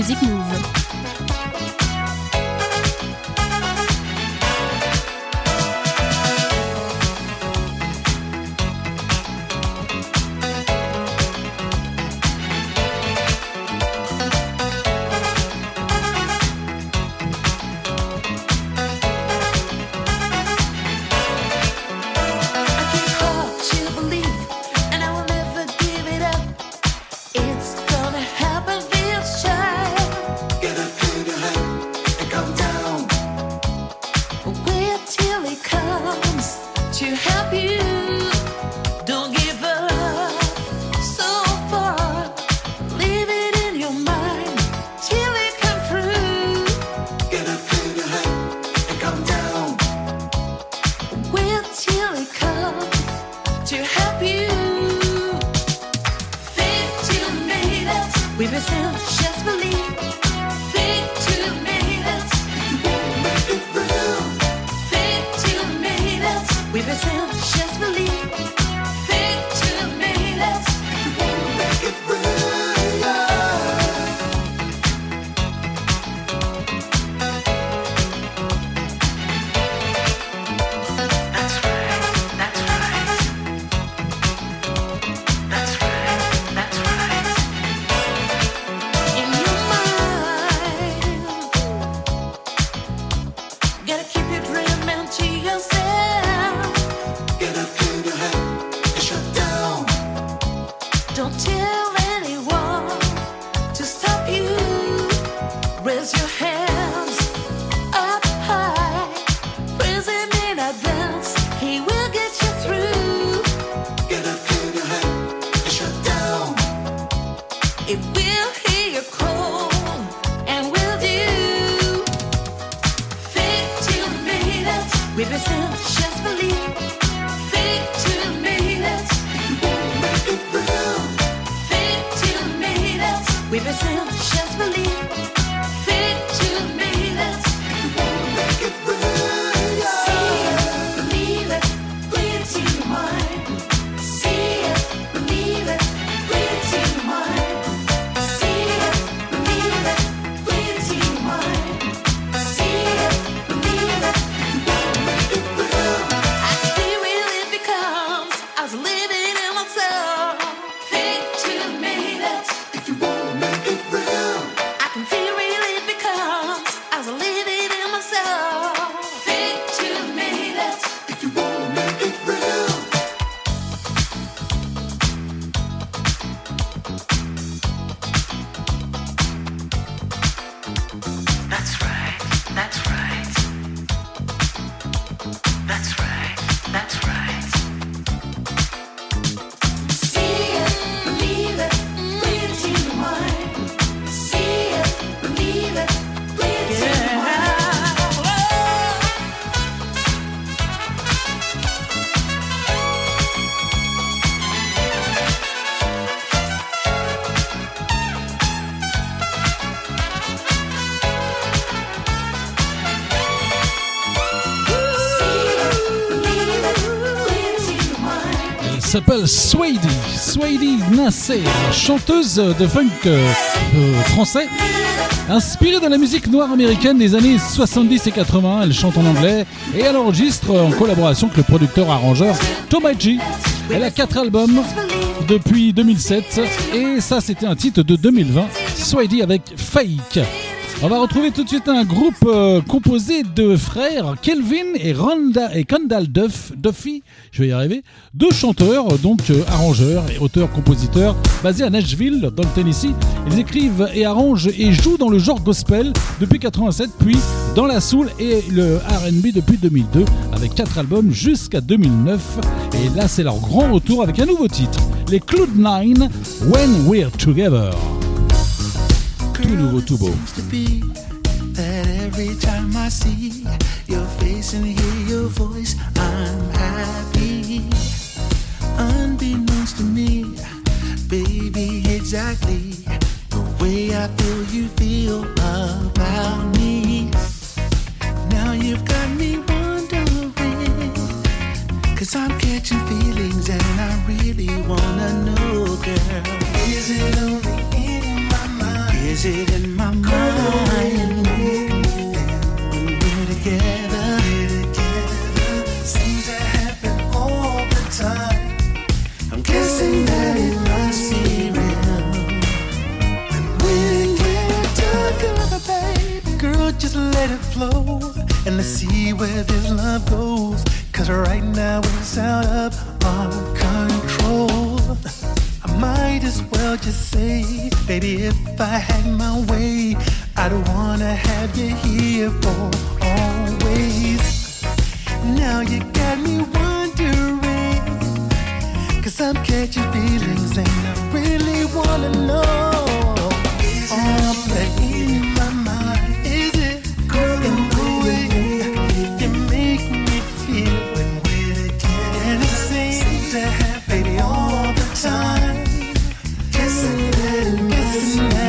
Music Move. help you. s'appelle Swady, Swady Nassé, chanteuse de funk euh, français. Inspirée de la musique noire américaine des années 70 et 80, elle chante en anglais et elle enregistre en collaboration avec le producteur-arrangeur Thomas G. Elle a quatre albums depuis 2007 et ça c'était un titre de 2020, Swady avec Fake. On va retrouver tout de suite un groupe euh, composé de frères Kelvin et Rhonda et Condal Duff, Duffy je vais y arriver, deux chanteurs, euh, donc euh, arrangeurs et auteurs-compositeurs, basés à Nashville, dans le Tennessee. Ils écrivent et arrangent et jouent dans le genre gospel depuis 87, puis dans la soul et le RB depuis 2002, avec quatre albums jusqu'à 2009. Et là, c'est leur grand retour avec un nouveau titre, les Cloud Nine, When We're Together. Tout nouveau, tout beau. happy Graceland.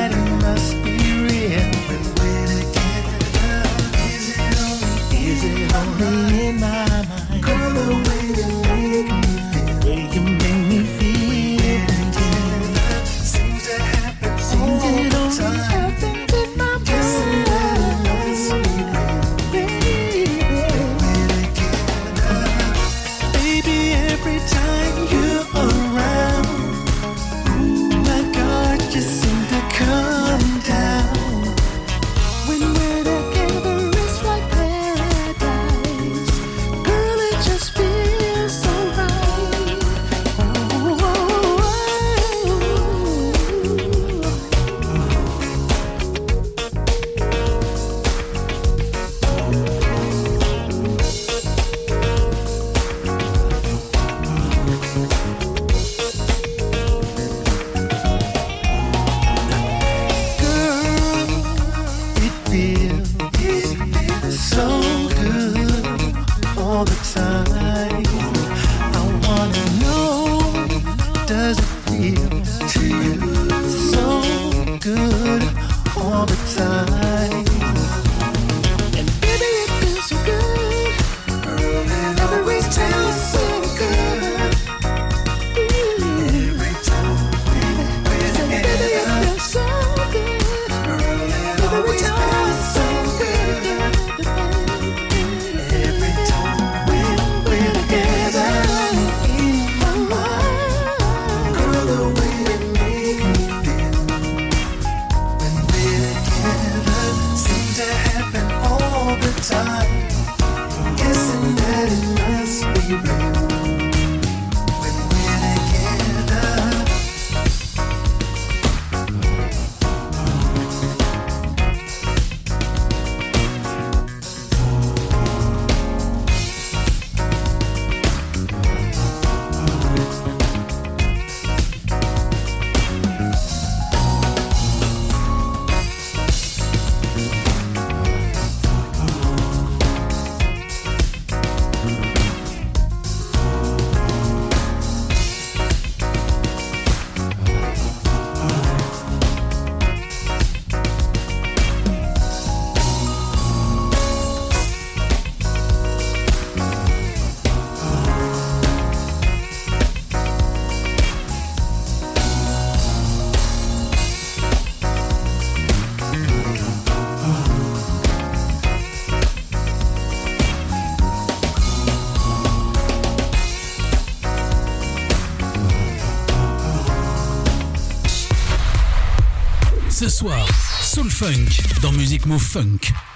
Music Move Funk.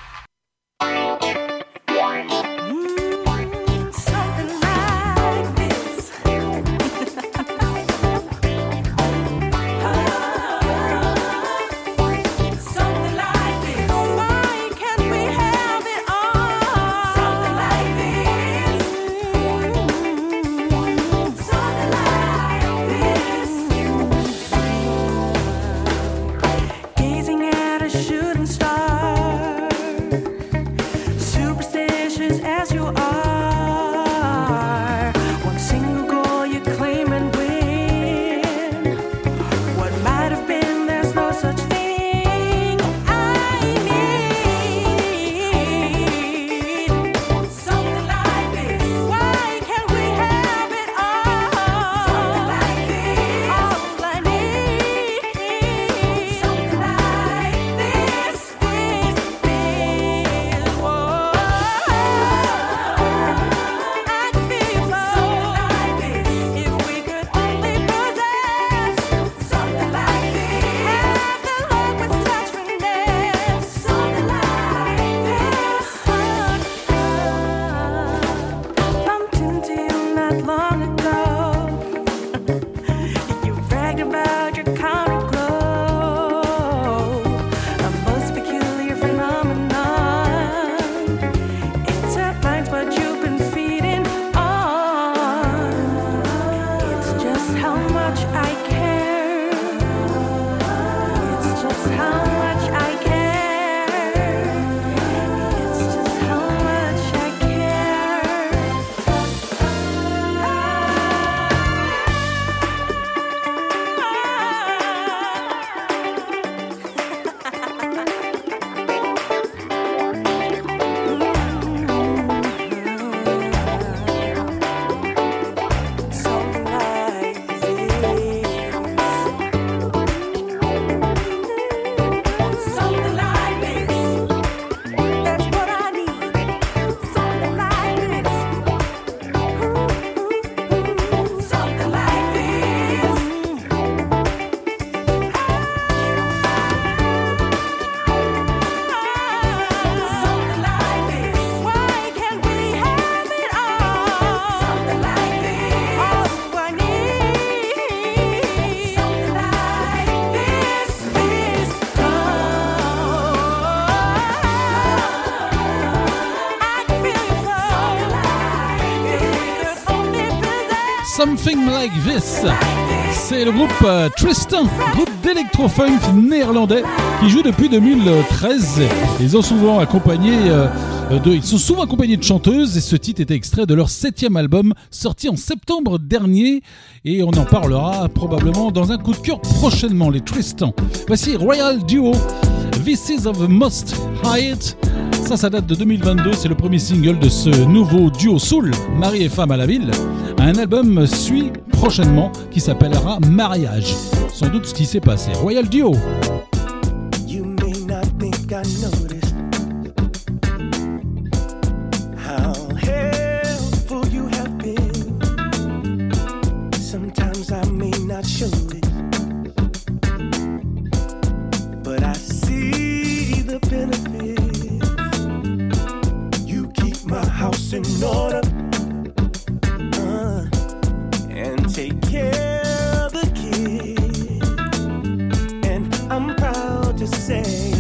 C'est le groupe euh, Tristan, groupe d'électro-funk néerlandais qui joue depuis 2013. Ils ont souvent accompagné euh, ils sont souvent accompagnés de chanteuses et ce titre était extrait de leur septième album sorti en septembre dernier et on en parlera probablement dans un coup de cœur prochainement les Tristan. Voici Royal Duo. This is of the most height. Ça, ça date de 2022. C'est le premier single de ce nouveau duo soul, mari et femme à la ville. Un album suit prochainement qui s'appellera Mariage. Sans doute ce qui s'est passé. Royal Duo. You may not think I noticed how helpful you have been. Sometimes I may not show it, but I see the benefit. You keep my house in order care the kids. And I'm proud to say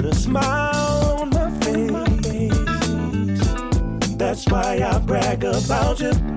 put a smile on my face. That's why I brag about you.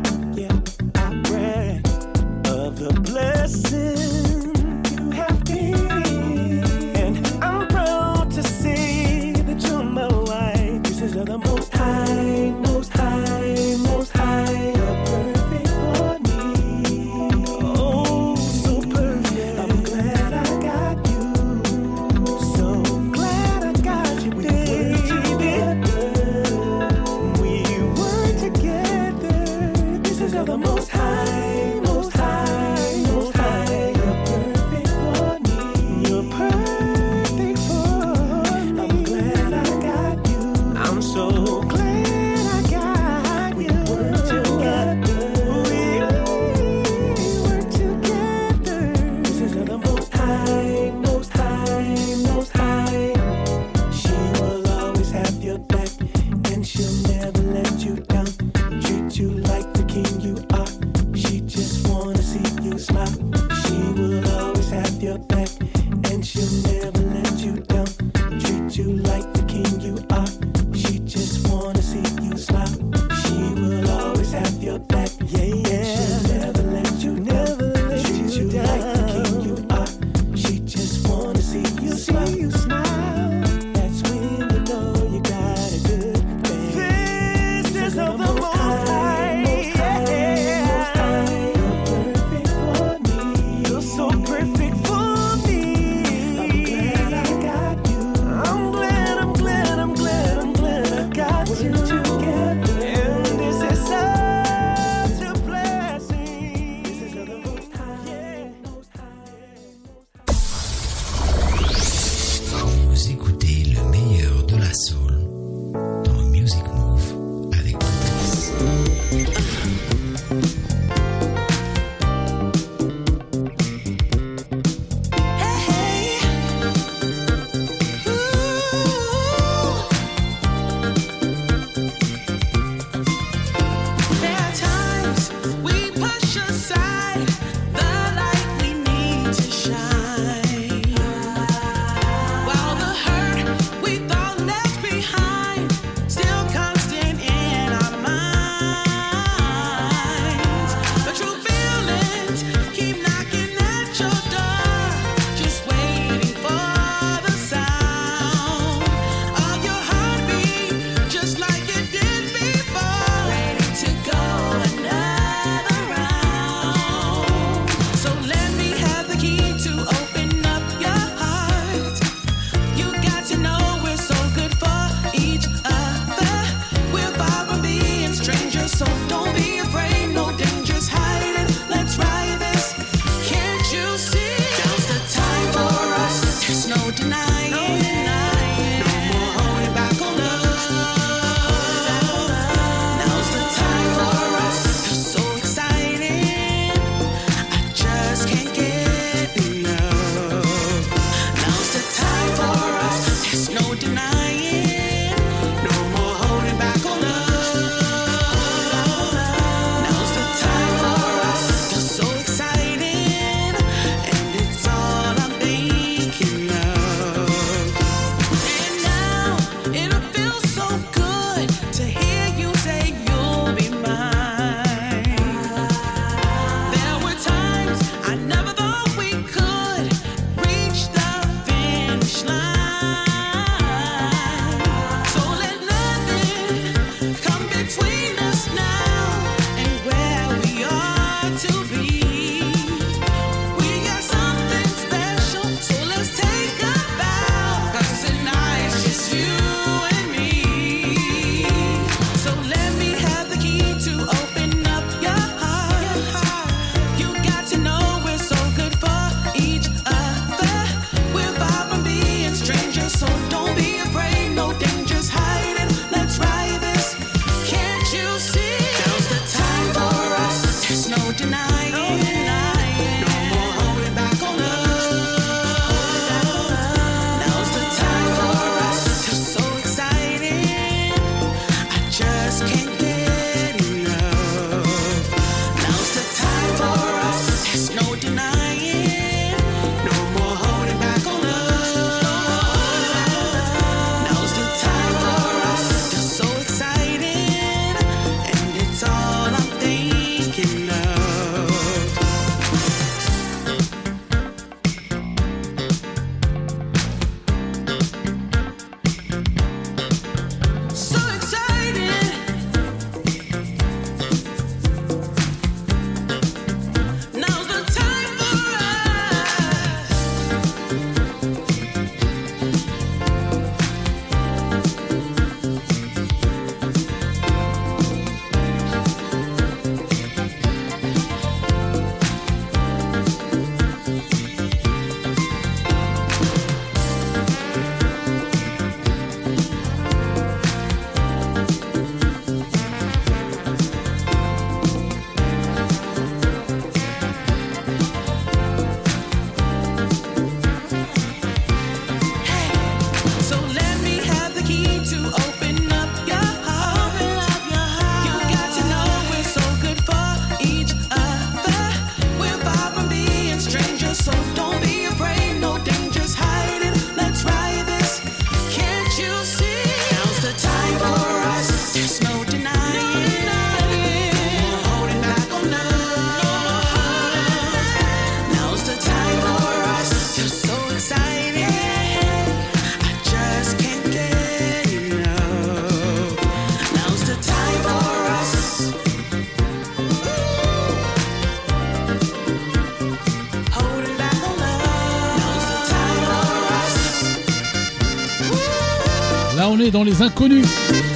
dans Les Inconnus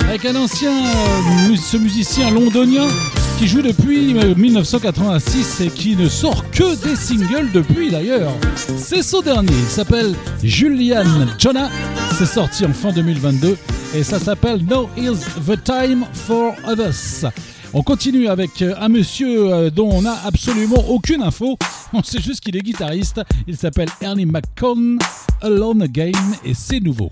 avec un ancien ce musicien londonien qui joue depuis euh, 1986 et qui ne sort que des singles depuis d'ailleurs. C'est son dernier, il s'appelle Julian Jonah, c'est sorti en fin 2022 et ça s'appelle No Is the Time for Others. On continue avec euh, un monsieur euh, dont on n'a absolument aucune info. *laughs* On sait juste qu'il est guitariste. Il s'appelle Ernie McCone, Alone Again, et c'est nouveau.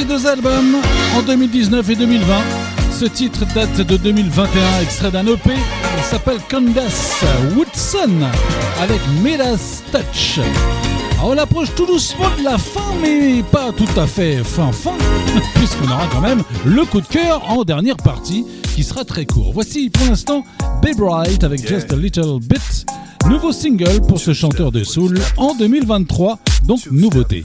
deux albums en 2019 et 2020. Ce titre date de 2021, extrait d'un EP. Il s'appelle Candace Woodson avec Medas Touch. Ah, on approche tout doucement de la fin, mais pas tout à fait fin-fin, *laughs* puisqu'on aura quand même le coup de cœur en dernière partie qui sera très court. Voici pour l'instant Babe Bright avec. Just a Little Bit, nouveau single pour ce chanteur de soul en 2023, donc nouveauté.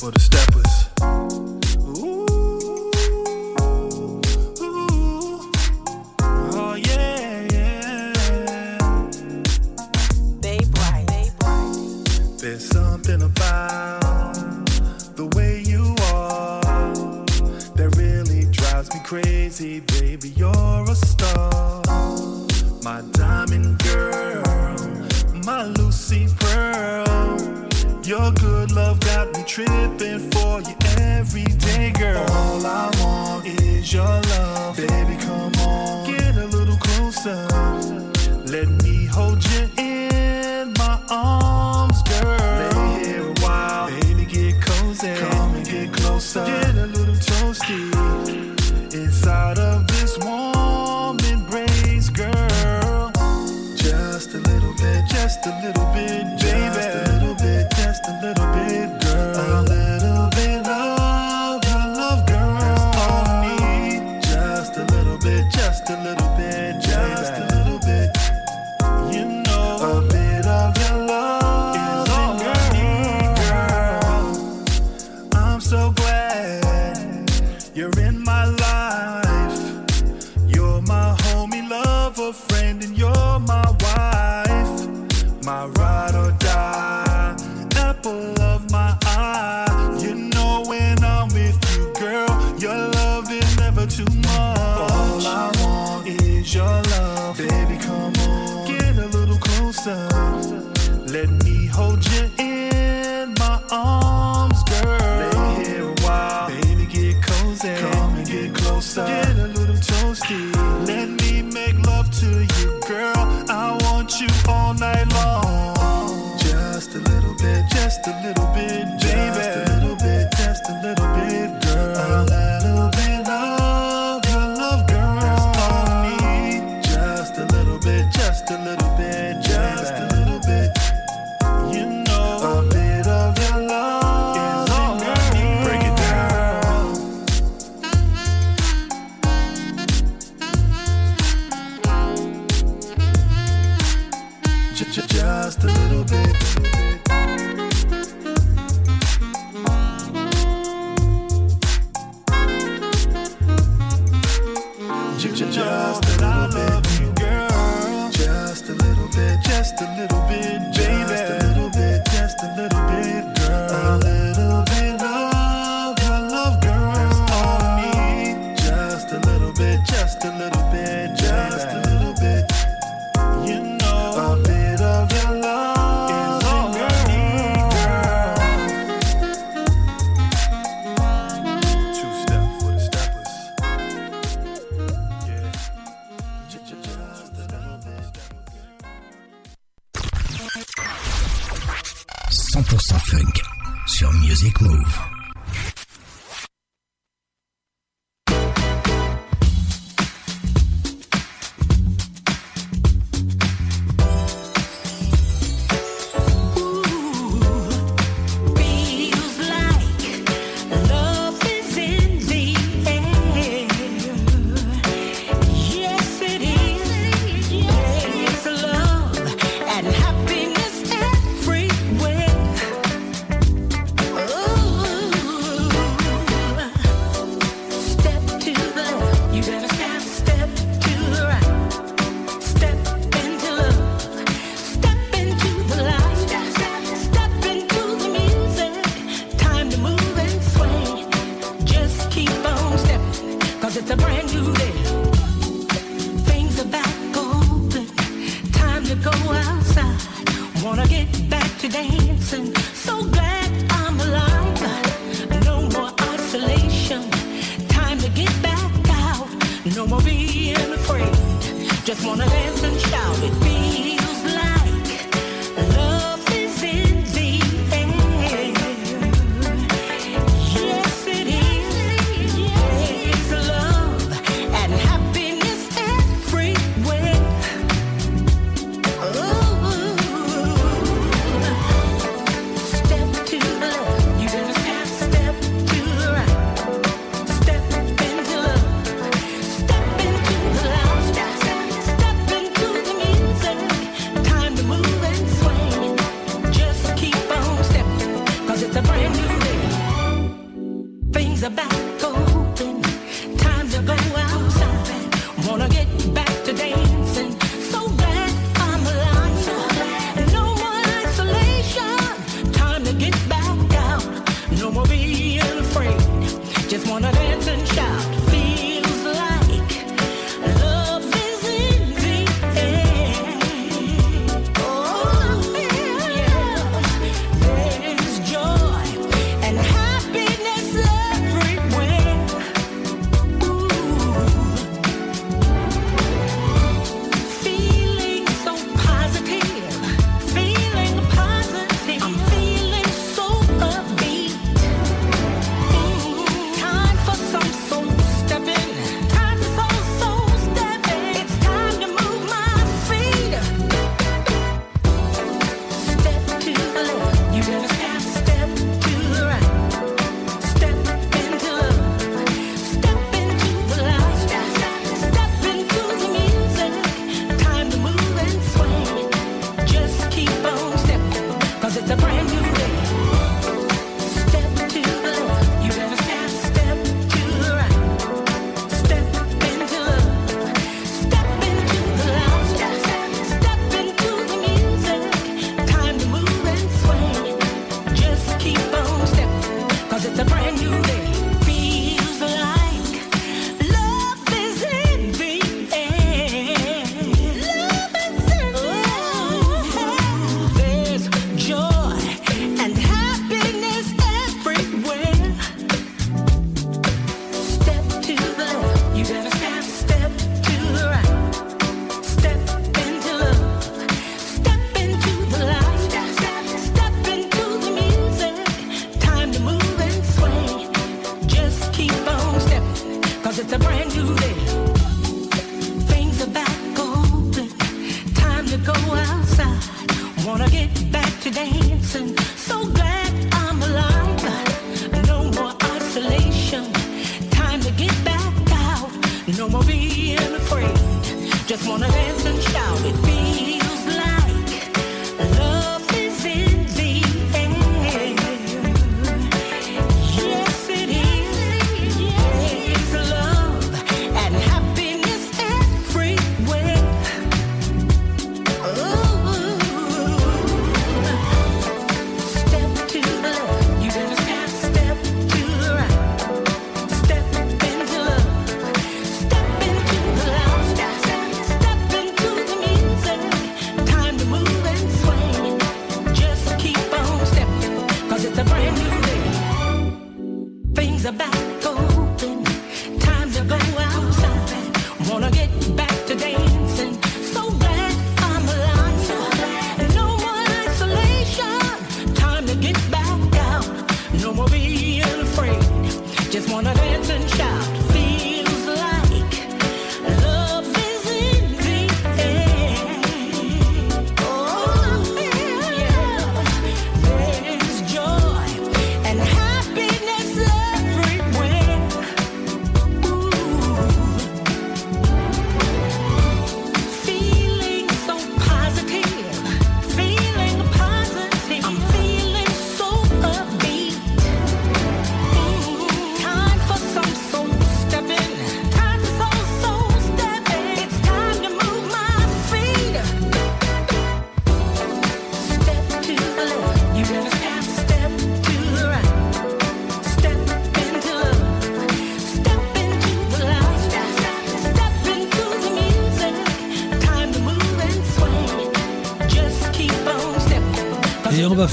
100% sur Music Move.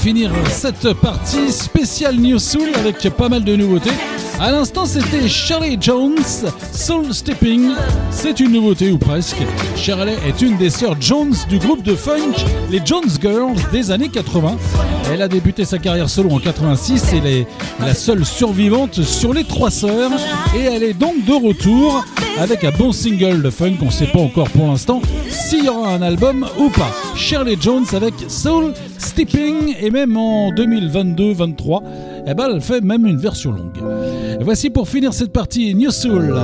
Finir cette partie spéciale New Soul avec pas mal de nouveautés. À l'instant, c'était Shirley Jones, Soul Stepping. C'est une nouveauté ou presque. Shirley est une des sœurs Jones du groupe de funk, les Jones Girls des années 80. Elle a débuté sa carrière solo en 86 et elle est la seule survivante sur les trois sœurs. Et elle est donc de retour avec un bon single de funk. On ne sait pas encore pour l'instant s'il y aura un album ou pas. Shirley Jones avec Soul Et même en 2022-23, eh ben, elle fait même une version longue. Voici pour finir cette partie New Soul,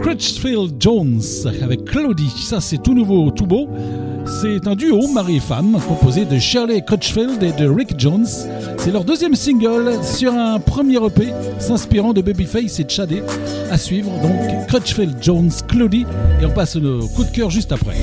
Crutchfield Jones avec Claudie. Ça c'est tout nouveau, tout beau. C'est un duo mari et femme composé de Shirley Crutchfield et de Rick Jones. C'est leur deuxième single sur un premier EP s'inspirant de Babyface et de Shadé. À suivre donc Crutchfield Jones, Claudie et on passe le coup de cœur juste après.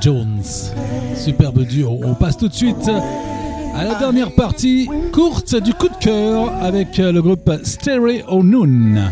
Jones. Superbe duo. On passe tout de suite à la dernière partie courte du coup de cœur avec le groupe Stereo Noon.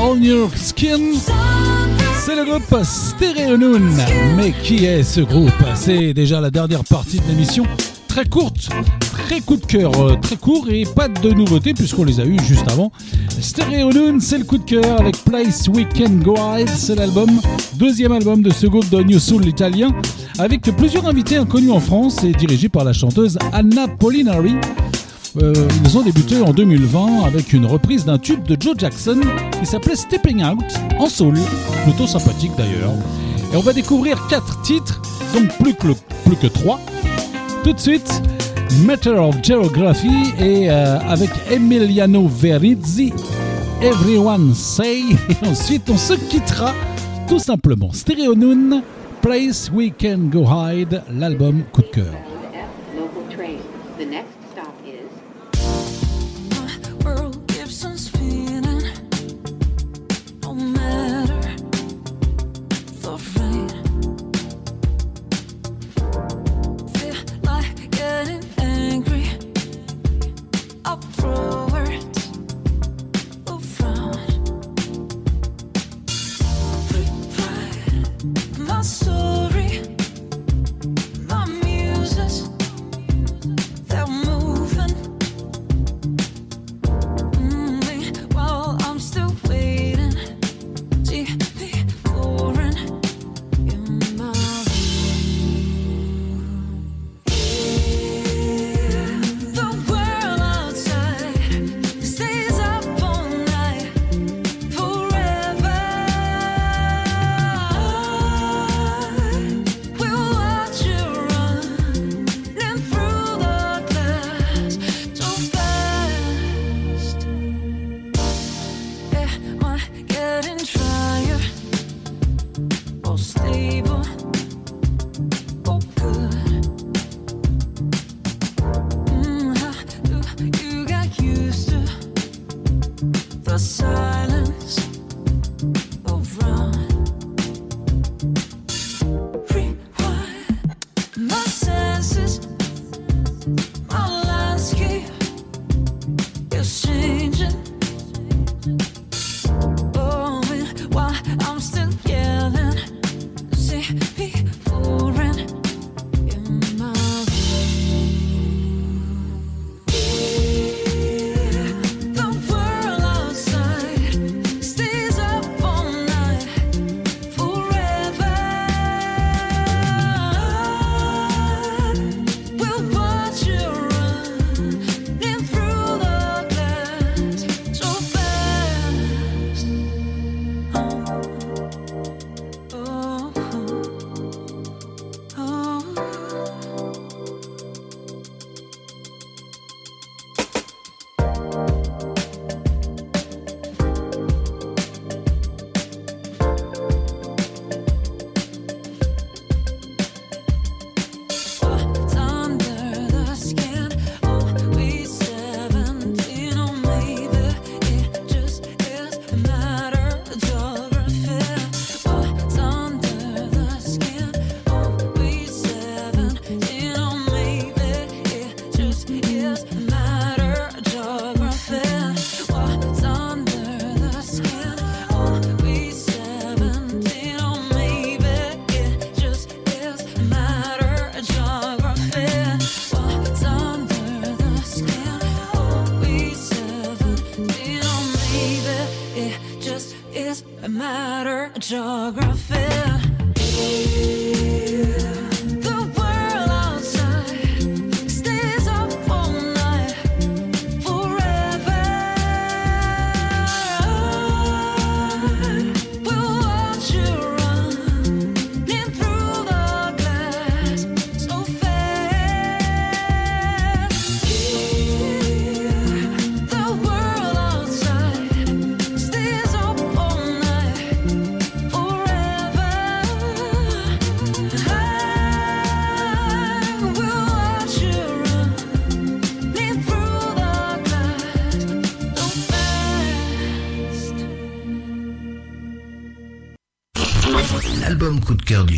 On Your Skin. C'est le groupe Stereo Noon. Mais qui est ce groupe? C'est déjà la dernière partie de l'émission. Très courte, très coup de cœur, euh, très court et pas de nouveautés puisqu'on les a eus juste avant. Stereo Noon, c'est le coup de cœur avec Place We Can Go Hide. C'est l'album, deuxième album de ce groupe de New Soul italien avec plusieurs invités inconnus en France et dirigé par la chanteuse Anna Polinari. Euh, ils ont débuté en 2020 avec une reprise d'un tube de Joe Jackson qui s'appelait Stepping Out en soul, plutôt sympathique d'ailleurs. Et on va découvrir quatre titres, donc plus que, trois. Tout de suite, Matter of Geography et euh, avec Emiliano Verizzi, Everyone Say. Et ensuite, on se quittera tout simplement. Stereo Noon, Place We Can Go Hide, l'album coup de cœur.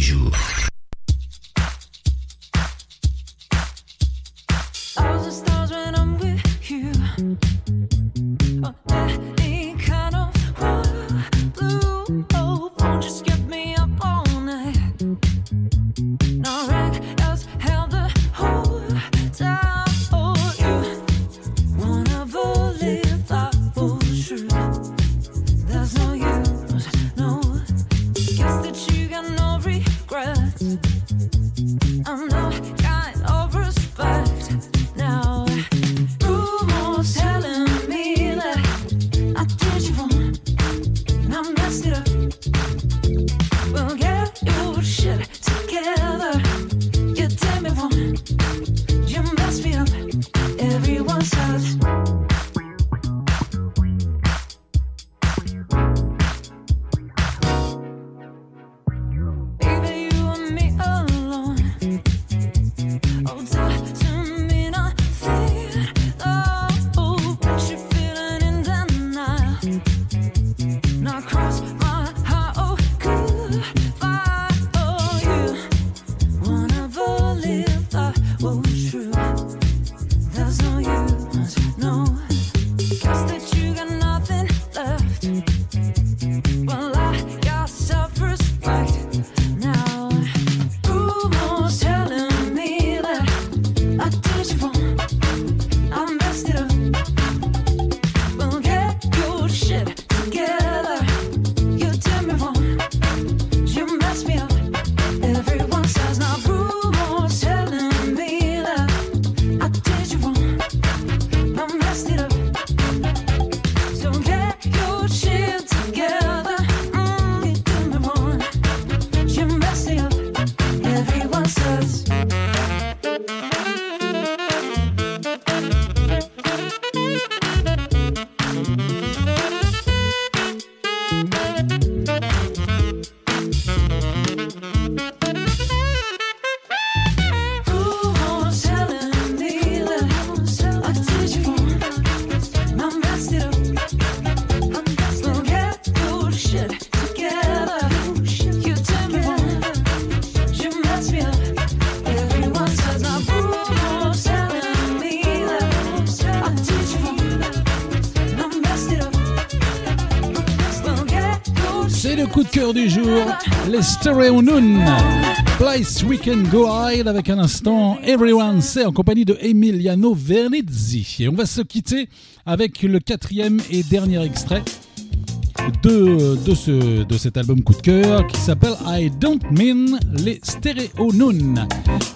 beijo. Les Stereo. Place We Can Go Hide avec un instant Everyone Say en compagnie de Emiliano Vernizzi. Et on va se quitter avec le quatrième et dernier extrait de, ce, de cet album coup de cœur qui s'appelle I Don't Mean les Stereo Noon.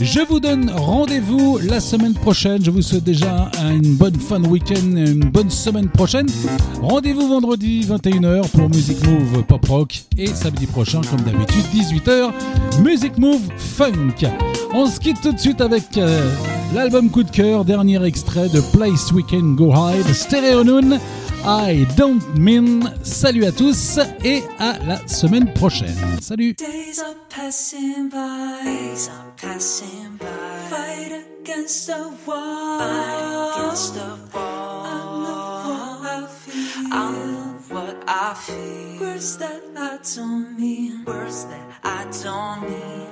Je vous donne rendez-vous la semaine prochaine. Je vous souhaite déjà une bonne fin week-end, une bonne semaine prochaine. Rendez-vous vendredi 21h pour Music Move Pop Rock et samedi prochain, comme d'habitude, 18h, Music Move Funk. On se quitte tout de suite avec euh, l'album coup de cœur, dernier extrait de Place We Can Go Hide, Stereo Noon. I don't mean. Salut à tous et à la semaine prochaine. Salut. Days are passing by. Days are passing by. Fight against the wall. Fight against the wall. I know what I feel. Words that I don't mean. Words that I don't mean.